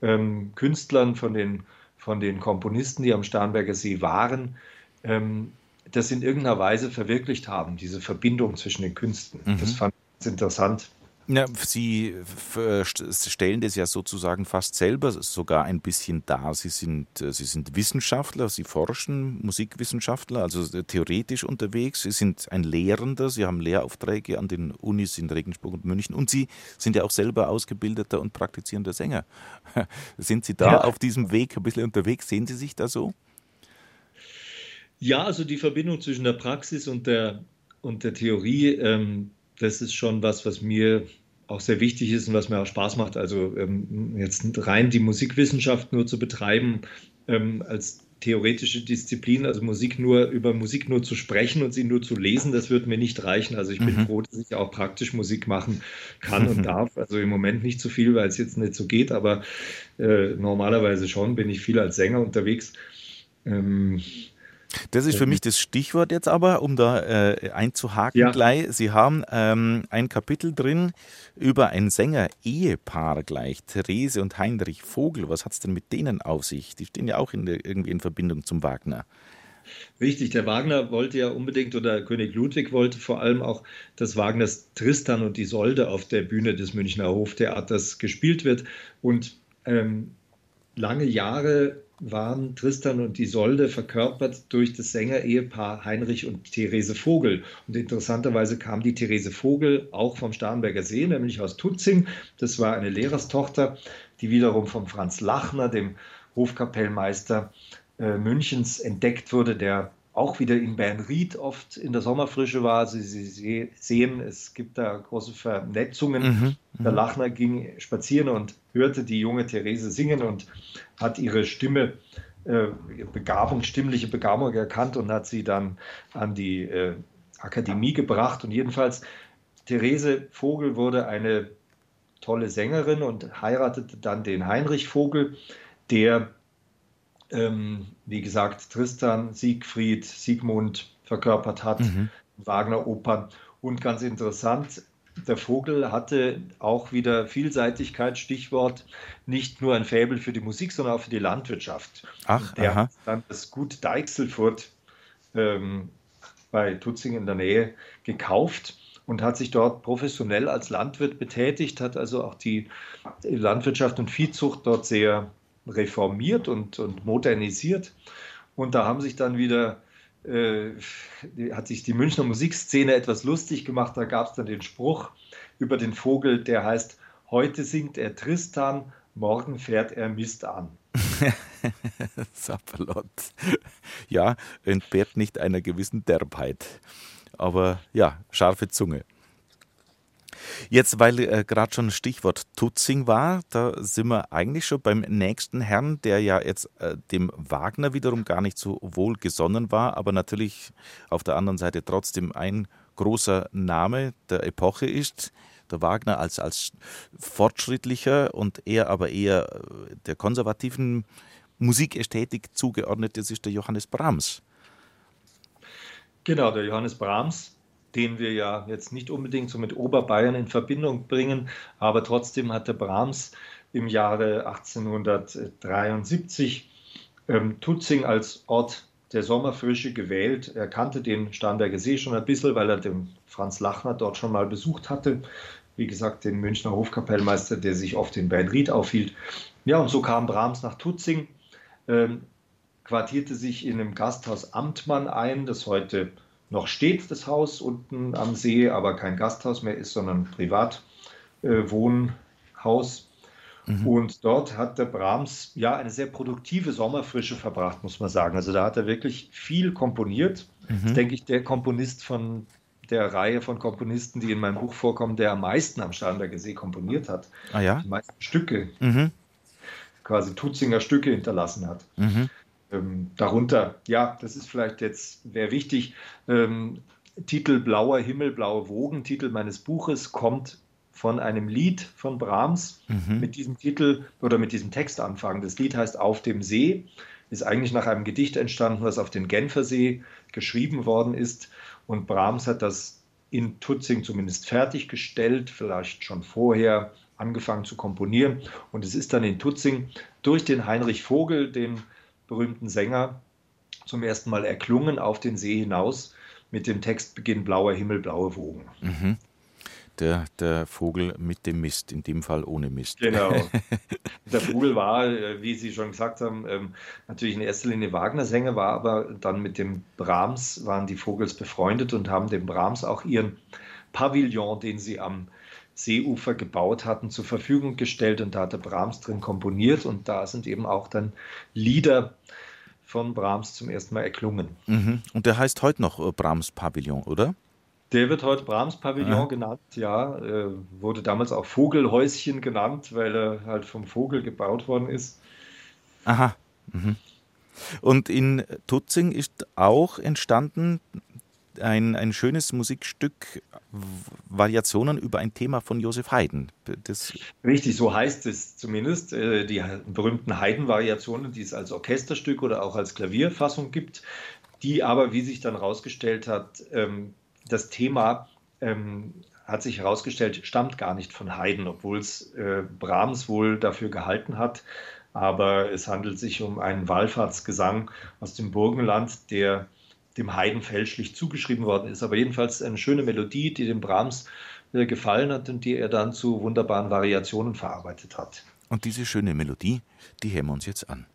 S3: ähm, Künstlern, von den, von den Komponisten, die am Starnberger See waren, ähm, das in irgendeiner Weise verwirklicht haben, diese Verbindung zwischen den Künsten. Mhm. Das fand ich interessant.
S2: Ja, Sie stellen das ja sozusagen fast selber sogar ein bisschen dar. Sie sind, äh, Sie sind Wissenschaftler, Sie forschen, Musikwissenschaftler, also theoretisch unterwegs. Sie sind ein Lehrender, Sie haben Lehraufträge an den Unis in Regensburg und München und Sie sind ja auch selber ausgebildeter und praktizierender Sänger. Sind Sie da ja. auf diesem Weg ein bisschen unterwegs? Sehen Sie sich da so?
S3: Ja, also die Verbindung zwischen der Praxis und der, und der Theorie, ähm, das ist schon was, was mir auch sehr wichtig ist und was mir auch Spaß macht. Also ähm, jetzt rein die Musikwissenschaft nur zu betreiben ähm, als theoretische Disziplin, also Musik nur über Musik nur zu sprechen und sie nur zu lesen, das wird mir nicht reichen. Also ich bin mhm. froh, dass ich auch praktisch Musik machen kann und darf. Also im Moment nicht so viel, weil es jetzt nicht so geht, aber äh, normalerweise schon bin ich viel als Sänger unterwegs. Ähm,
S2: das ist für mich das Stichwort jetzt aber, um da äh, einzuhaken ja. gleich. Sie haben ähm, ein Kapitel drin über ein Sänger-Ehepaar gleich, Therese und Heinrich Vogel. Was hat es denn mit denen auf sich? Die stehen ja auch in der, irgendwie in Verbindung zum Wagner.
S3: Richtig, der Wagner wollte ja unbedingt, oder König Ludwig wollte vor allem auch, dass Wagners Tristan und Isolde auf der Bühne des Münchner Hoftheaters gespielt wird. Und ähm, lange Jahre waren Tristan und Isolde verkörpert durch das Sängerehepaar Heinrich und Therese Vogel. Und interessanterweise kam die Therese Vogel auch vom Starnberger See, nämlich aus Tutzing. Das war eine Lehrerstochter, die wiederum von Franz Lachner, dem Hofkapellmeister äh, Münchens, entdeckt wurde, der auch wieder in Bernried oft in der Sommerfrische war. Sie, Sie sehen, es gibt da große Vernetzungen. Mhm, mhm, der Lachner ging spazieren und hörte die junge Therese singen und hat ihre Stimme, äh, Begabung, stimmliche Begabung erkannt und hat sie dann an die äh, Akademie gebracht. Und jedenfalls, Therese Vogel wurde eine tolle Sängerin und heiratete dann den Heinrich Vogel, der ähm, wie gesagt, Tristan, Siegfried, Siegmund verkörpert hat, mhm. Wagner-Opern. Und ganz interessant, der Vogel hatte auch wieder Vielseitigkeit, Stichwort, nicht nur ein Faible für die Musik, sondern auch für die Landwirtschaft.
S2: Ach,
S3: der
S2: aha.
S3: hat dann das Gut Deichselfurt ähm, bei Tutzing in der Nähe gekauft und hat sich dort professionell als Landwirt betätigt, hat also auch die Landwirtschaft und Viehzucht dort sehr reformiert und, und modernisiert. Und da haben sich dann wieder äh, hat sich die Münchner Musikszene etwas lustig gemacht. Da gab es dann den Spruch über den Vogel, der heißt, heute singt er Tristan, morgen fährt er Mist an.
S2: Sapperlot. Ja, entbehrt nicht einer gewissen Derbheit. Aber ja, scharfe Zunge. Jetzt, weil äh, gerade schon Stichwort Tutzing war, da sind wir eigentlich schon beim nächsten Herrn, der ja jetzt äh, dem Wagner wiederum gar nicht so wohl gesonnen war, aber natürlich auf der anderen Seite trotzdem ein großer Name der Epoche ist. Der Wagner als, als fortschrittlicher und er aber eher äh, der konservativen Musikästhetik zugeordnet ist, ist der Johannes Brahms.
S3: Genau, der Johannes Brahms den wir ja jetzt nicht unbedingt so mit Oberbayern in Verbindung bringen, aber trotzdem hatte Brahms im Jahre 1873 ähm, Tutzing als Ort der Sommerfrische gewählt. Er kannte den Starnberger See schon ein bisschen, weil er den Franz Lachner dort schon mal besucht hatte. Wie gesagt, den Münchner Hofkapellmeister, der sich oft in Beinried aufhielt. Ja, und so kam Brahms nach Tutzing, ähm, quartierte sich in einem Gasthaus Amtmann ein, das heute noch steht das Haus unten am See, aber kein Gasthaus mehr ist, sondern Privatwohnhaus. Äh, mhm. Und dort hat der Brahms ja eine sehr produktive Sommerfrische verbracht, muss man sagen. Also da hat er wirklich viel komponiert. Mhm. Das ist, denke ich, der Komponist von der Reihe von Komponisten, die in meinem Buch vorkommen, der am meisten am Starnberger See komponiert hat.
S2: Ah ja?
S3: Die meisten Stücke,
S2: mhm.
S3: quasi Tutzinger Stücke hinterlassen hat.
S2: Mhm.
S3: Ähm, darunter, ja, das ist vielleicht jetzt, wäre wichtig, ähm, Titel Blauer Himmel, blaue Wogen, Titel meines Buches, kommt von einem Lied von Brahms mhm. mit diesem Titel oder mit diesem Text anfangen. Das Lied heißt Auf dem See, ist eigentlich nach einem Gedicht entstanden, was auf den Genfersee geschrieben worden ist. Und Brahms hat das in Tutzing zumindest fertiggestellt, vielleicht schon vorher angefangen zu komponieren. Und es ist dann in Tutzing durch den Heinrich Vogel, den berühmten Sänger zum ersten Mal erklungen auf den See hinaus mit dem Textbeginn Blauer Himmel, blaue Wogen.
S2: Mhm. Der, der Vogel mit dem Mist, in dem Fall ohne Mist.
S3: Genau. Der Vogel war, äh, wie Sie schon gesagt haben, ähm, natürlich in erster Linie Wagner-Sänger, war aber dann mit dem Brahms, waren die Vogels befreundet und haben dem Brahms auch ihren Pavillon, den sie am Seeufer gebaut hatten, zur Verfügung gestellt und da hat der Brahms drin komponiert und da sind eben auch dann Lieder von Brahms zum ersten Mal erklungen.
S2: Mhm. Und der heißt heute noch äh, Brahms Pavillon, oder?
S3: Der wird heute Brahms Pavillon ja. genannt, ja. Äh, wurde damals auch Vogelhäuschen genannt, weil er halt vom Vogel gebaut worden ist.
S2: Aha. Mhm. Und in Tutzing ist auch entstanden ein, ein schönes Musikstück, Variationen über ein Thema von Josef Haydn.
S3: Das Richtig, so heißt es zumindest. Äh, die berühmten Haydn-Variationen, die es als Orchesterstück oder auch als Klavierfassung gibt, die aber, wie sich dann herausgestellt hat, ähm, das Thema ähm, hat sich herausgestellt, stammt gar nicht von Haydn, obwohl es äh, Brahms wohl dafür gehalten hat. Aber es handelt sich um einen Wallfahrtsgesang aus dem Burgenland, der dem Haydn fälschlich zugeschrieben worden ist. Aber jedenfalls eine schöne Melodie, die dem Brahms äh, gefallen hat und die er dann zu wunderbaren Variationen verarbeitet hat.
S2: Und diese schöne Melodie, die hören wir uns jetzt an.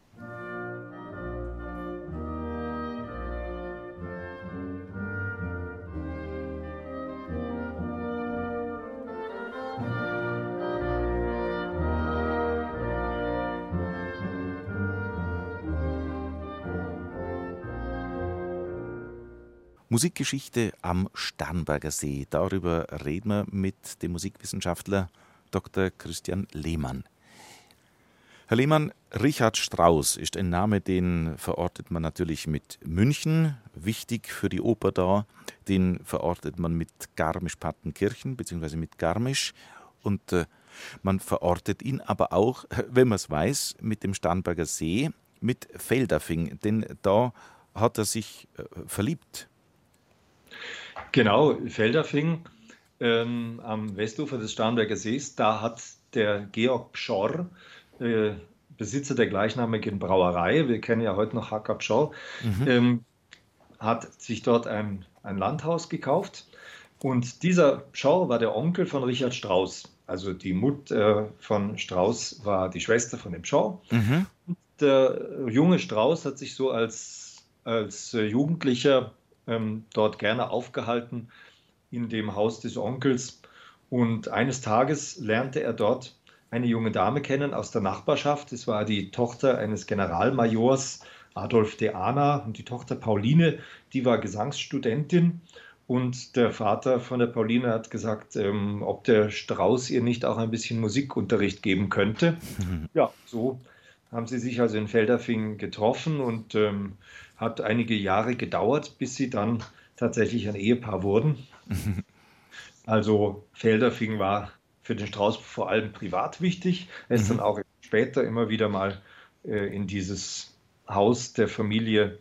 S2: Musikgeschichte am Starnberger See. Darüber reden wir mit dem Musikwissenschaftler Dr. Christian Lehmann. Herr Lehmann, Richard Strauss ist ein Name, den verortet man natürlich mit München, wichtig für die Oper da. Den verortet man mit Garmisch-Partenkirchen bzw. mit Garmisch. Und äh, man verortet ihn aber auch, wenn man es weiß, mit dem Starnberger See, mit Feldafing. Denn da hat er sich äh, verliebt.
S3: Genau, Felderfing ähm, am Westufer des Starnberger Sees. Da hat der Georg Pschorr, äh, Besitzer der gleichnamigen Brauerei, wir kennen ja heute noch Hacker Pschorr, mhm. ähm, hat sich dort ein, ein Landhaus gekauft. Und dieser Pschorr war der Onkel von Richard Strauss. Also die Mutter äh, von Strauss war die Schwester von dem Pschorr. Mhm. Der junge Strauss hat sich so als, als äh, Jugendlicher ähm, dort gerne aufgehalten in dem Haus des Onkels. Und eines Tages lernte er dort eine junge Dame kennen aus der Nachbarschaft. Es war die Tochter eines Generalmajors Adolf de Ana und die Tochter Pauline, die war Gesangsstudentin. Und der Vater von der Pauline hat gesagt, ähm, ob der Strauß ihr nicht auch ein bisschen Musikunterricht geben könnte. Ja, so haben sie sich also in Felderfing getroffen und ähm, hat einige Jahre gedauert, bis sie dann tatsächlich ein Ehepaar wurden. Also Felderfing war für den Strauß vor allem privat wichtig. Er ist mhm. dann auch später immer wieder mal äh, in dieses Haus der Familie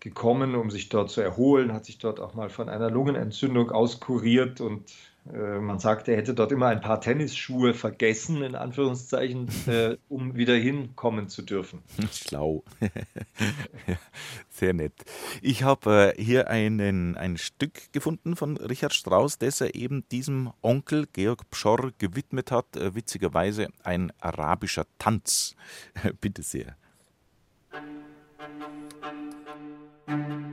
S3: gekommen, um sich dort zu erholen, hat sich dort auch mal von einer Lungenentzündung auskuriert und man sagt, er hätte dort immer ein paar Tennisschuhe vergessen, in Anführungszeichen, äh, um wieder hinkommen zu dürfen.
S2: Schlau. Sehr nett. Ich habe äh, hier einen, ein Stück gefunden von Richard Strauss, das er eben diesem Onkel Georg Pschorr gewidmet hat. Äh, witzigerweise ein arabischer Tanz. Bitte sehr. Herr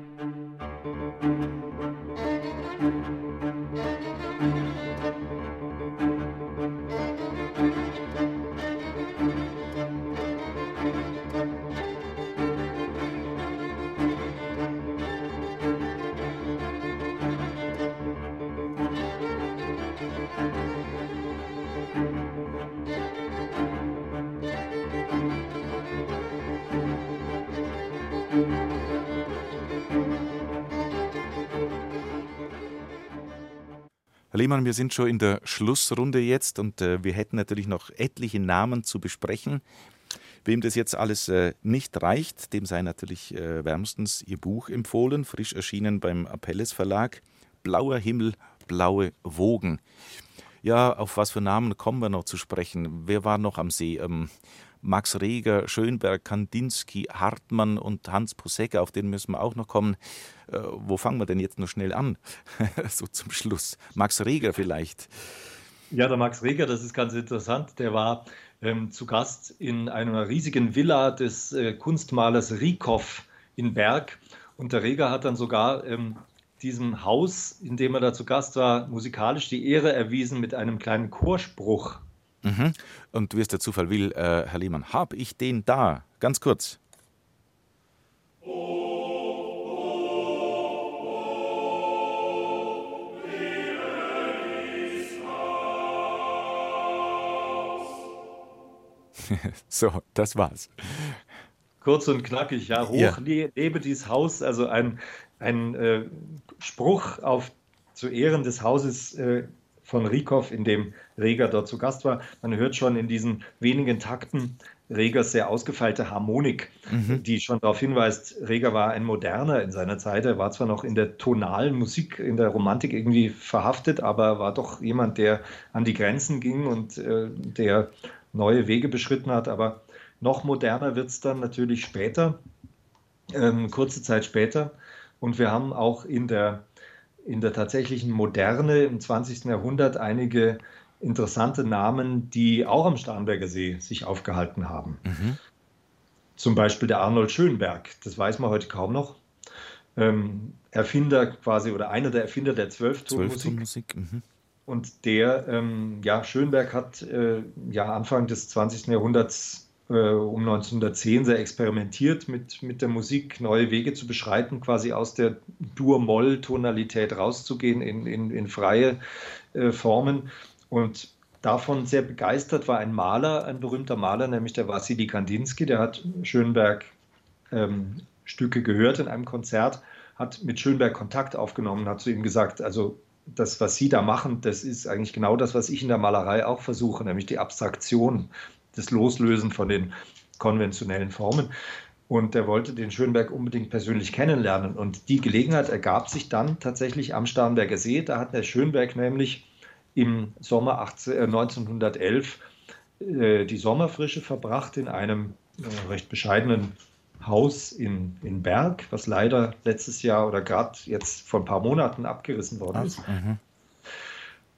S2: Lehmann, wir sind schon in der Schlussrunde jetzt und äh, wir hätten natürlich noch etliche Namen zu besprechen. Wem das jetzt alles äh, nicht reicht, dem sei natürlich äh, wärmstens Ihr Buch empfohlen, frisch erschienen beim Apelles Verlag. Blauer Himmel, blaue Wogen. Ja, auf was für Namen kommen wir noch zu sprechen? Wer war noch am See? Ähm, Max Reger, Schönberg, Kandinsky, Hartmann und Hans Posegger, auf den müssen wir auch noch kommen. Äh, wo fangen wir denn jetzt noch schnell an? so zum Schluss. Max Reger vielleicht.
S3: Ja, der Max Reger, das ist ganz interessant. Der war ähm, zu Gast in einer riesigen Villa des äh, Kunstmalers Riekow in Berg. Und der Reger hat dann sogar ähm, diesem Haus, in dem er da zu Gast war, musikalisch die Ehre erwiesen mit einem kleinen Chorspruch.
S2: Mhm. Und wie es der Zufall will, äh, Herr Lehmann, habe ich den da? Ganz kurz. so, das war's.
S3: Kurz und knackig, ja. Hoch ja. lebe dies Haus, also ein, ein äh, Spruch auf zu Ehren des Hauses äh, von Riekow, in dem Reger dort zu Gast war. Man hört schon in diesen wenigen Takten Regers sehr ausgefeilte Harmonik, mhm. die schon darauf hinweist, Reger war ein Moderner in seiner Zeit. Er war zwar noch in der tonalen Musik, in der Romantik irgendwie verhaftet, aber war doch jemand, der an die Grenzen ging und äh, der neue Wege beschritten hat. Aber noch moderner wird es dann natürlich später, ähm, kurze Zeit später. Und wir haben auch in der in der tatsächlichen Moderne im 20. Jahrhundert einige interessante Namen, die auch am Starnberger See sich aufgehalten haben. Mhm. Zum Beispiel der Arnold Schönberg, das weiß man heute kaum noch. Ähm, Erfinder quasi oder einer der Erfinder der Zwölftonmusik. Zwölf mhm. Und der, ähm, ja, Schönberg hat äh, ja Anfang des 20. Jahrhunderts um 1910 sehr experimentiert mit, mit der Musik, neue Wege zu beschreiten, quasi aus der Dur-Moll-Tonalität rauszugehen in, in, in freie äh, Formen. Und davon sehr begeistert war ein Maler, ein berühmter Maler, nämlich der Wassily Kandinsky, der hat Schönberg ähm, Stücke gehört in einem Konzert, hat mit Schönberg Kontakt aufgenommen, hat zu ihm gesagt, also das, was Sie da machen, das ist eigentlich genau das, was ich in der Malerei auch versuche, nämlich die Abstraktion das Loslösen von den konventionellen Formen. Und er wollte den Schönberg unbedingt persönlich kennenlernen. Und die Gelegenheit ergab sich dann tatsächlich am Starnberger See. Da hat der Schönberg nämlich im Sommer 18, äh, 1911 äh, die Sommerfrische verbracht in einem äh, recht bescheidenen Haus in, in Berg, was leider letztes Jahr oder gerade jetzt vor ein paar Monaten abgerissen worden ist. Mhm.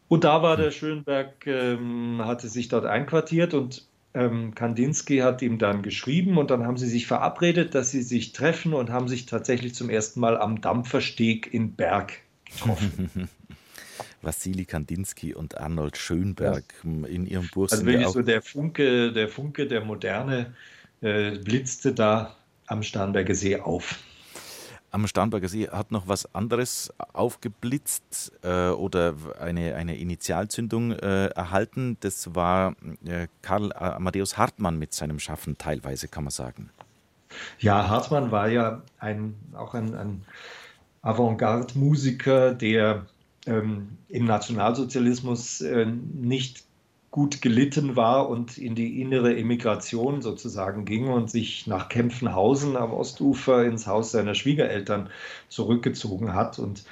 S3: Und da war der Schönberg, ähm, hatte sich dort einquartiert und ähm, Kandinsky hat ihm dann geschrieben und dann haben sie sich verabredet, dass sie sich treffen und haben sich tatsächlich zum ersten Mal am Dampfersteg in Berg getroffen.
S2: Wassili Kandinsky und Arnold Schönberg ja. in ihrem Buch.
S3: Also wirklich so der Funke, der Funke der Moderne äh, blitzte da am Starnberger See auf.
S2: Am Starnberger See hat noch was anderes aufgeblitzt äh, oder eine, eine Initialzündung äh, erhalten. Das war äh, Karl Amadeus Hartmann mit seinem Schaffen teilweise, kann man sagen.
S3: Ja, Hartmann war ja ein, auch ein, ein Avantgarde-Musiker, der ähm, im Nationalsozialismus äh, nicht gut gelitten war und in die innere Emigration sozusagen ging und sich nach Kempfenhausen am Ostufer ins Haus seiner Schwiegereltern zurückgezogen hat. Und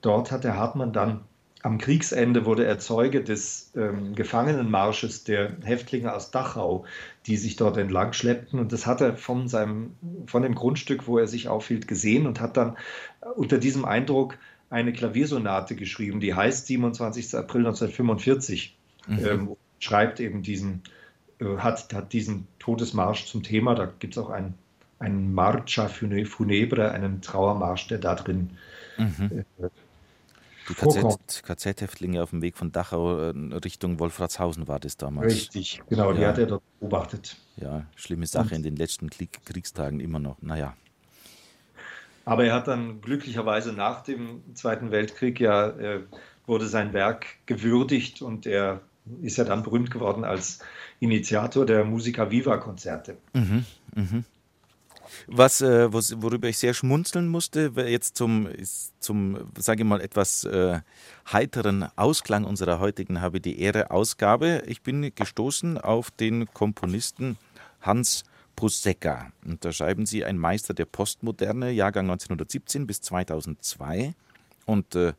S3: dort hat der Hartmann dann am Kriegsende wurde er Zeuge des ähm, Gefangenenmarsches der Häftlinge aus Dachau, die sich dort entlang schleppten. Und das hat er von, seinem, von dem Grundstück, wo er sich aufhielt, gesehen und hat dann unter diesem Eindruck eine Klaviersonate geschrieben, die heißt 27. April 1945 mhm. ähm, schreibt eben diesen, äh, hat, hat diesen Todesmarsch zum Thema. Da gibt es auch einen, einen Marcha Funebre, einen Trauermarsch, der da drin mhm.
S2: äh, die KZ-Häftlinge KZ auf dem Weg von Dachau äh, Richtung Wolfratshausen war das damals.
S3: Richtig, genau, ja. die hat er dort beobachtet.
S2: Ja, schlimme Sache Und, in den letzten Kriegstagen immer noch. Naja.
S3: Aber er hat dann glücklicherweise nach dem Zweiten Weltkrieg ja, äh, wurde sein Werk gewürdigt und er ist ja dann berühmt geworden als Initiator der Musica Viva Konzerte. Mhm,
S2: mhm. Was, äh, worüber ich sehr schmunzeln musste, jetzt zum, zum sage ich mal, etwas äh, heiteren Ausklang unserer heutigen Habe die Ehre Ausgabe. Ich bin gestoßen auf den Komponisten Hans Pusecka. Und da schreiben Sie ein Meister der Postmoderne, Jahrgang 1917 bis 2002. Und äh,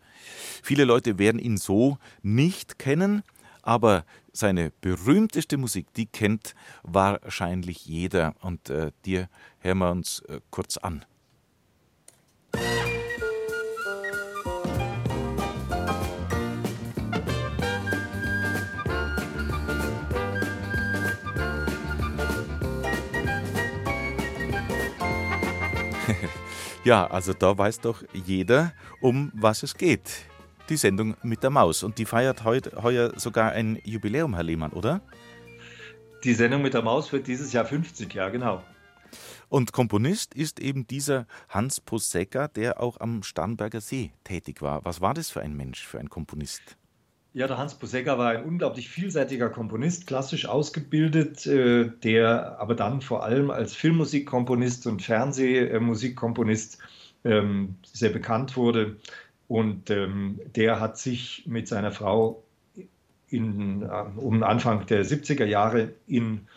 S2: viele Leute werden ihn so nicht kennen. Aber seine berühmteste Musik, die kennt wahrscheinlich jeder. Und äh, dir hören wir uns äh, kurz an. ja, also da weiß doch jeder, um was es geht die Sendung mit der Maus. Und die feiert heut, heuer sogar ein Jubiläum, Herr Lehmann, oder?
S3: Die Sendung mit der Maus wird dieses Jahr 50, ja, genau.
S2: Und Komponist ist eben dieser Hans Posegger, der auch am Starnberger See tätig war. Was war das für ein Mensch, für ein Komponist?
S3: Ja, der Hans Posegger war ein unglaublich vielseitiger Komponist, klassisch ausgebildet, äh, der aber dann vor allem als Filmmusikkomponist und Fernsehmusikkomponist ähm, sehr bekannt wurde. Und ähm, der hat sich mit seiner Frau in, äh, um Anfang der 70er Jahre in,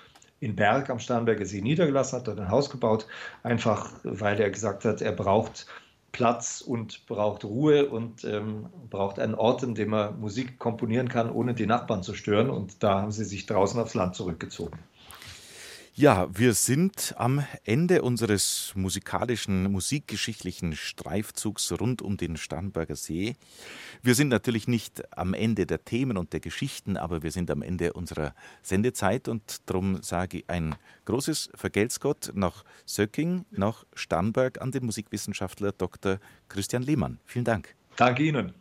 S3: in Berg am Starnberger See niedergelassen, hat dort ein Haus gebaut, einfach weil er gesagt hat, er braucht Platz und braucht Ruhe und ähm, braucht einen Ort, in dem er Musik komponieren kann, ohne die Nachbarn zu stören. Und da haben sie sich draußen aufs Land zurückgezogen.
S2: Ja, wir sind am Ende unseres musikalischen, musikgeschichtlichen Streifzugs rund um den Starnberger See. Wir sind natürlich nicht am Ende der Themen und der Geschichten, aber wir sind am Ende unserer Sendezeit und darum sage ich ein großes Vergelt's Gott nach Söcking, nach Starnberg an den Musikwissenschaftler Dr. Christian Lehmann. Vielen Dank.
S3: Danke Ihnen.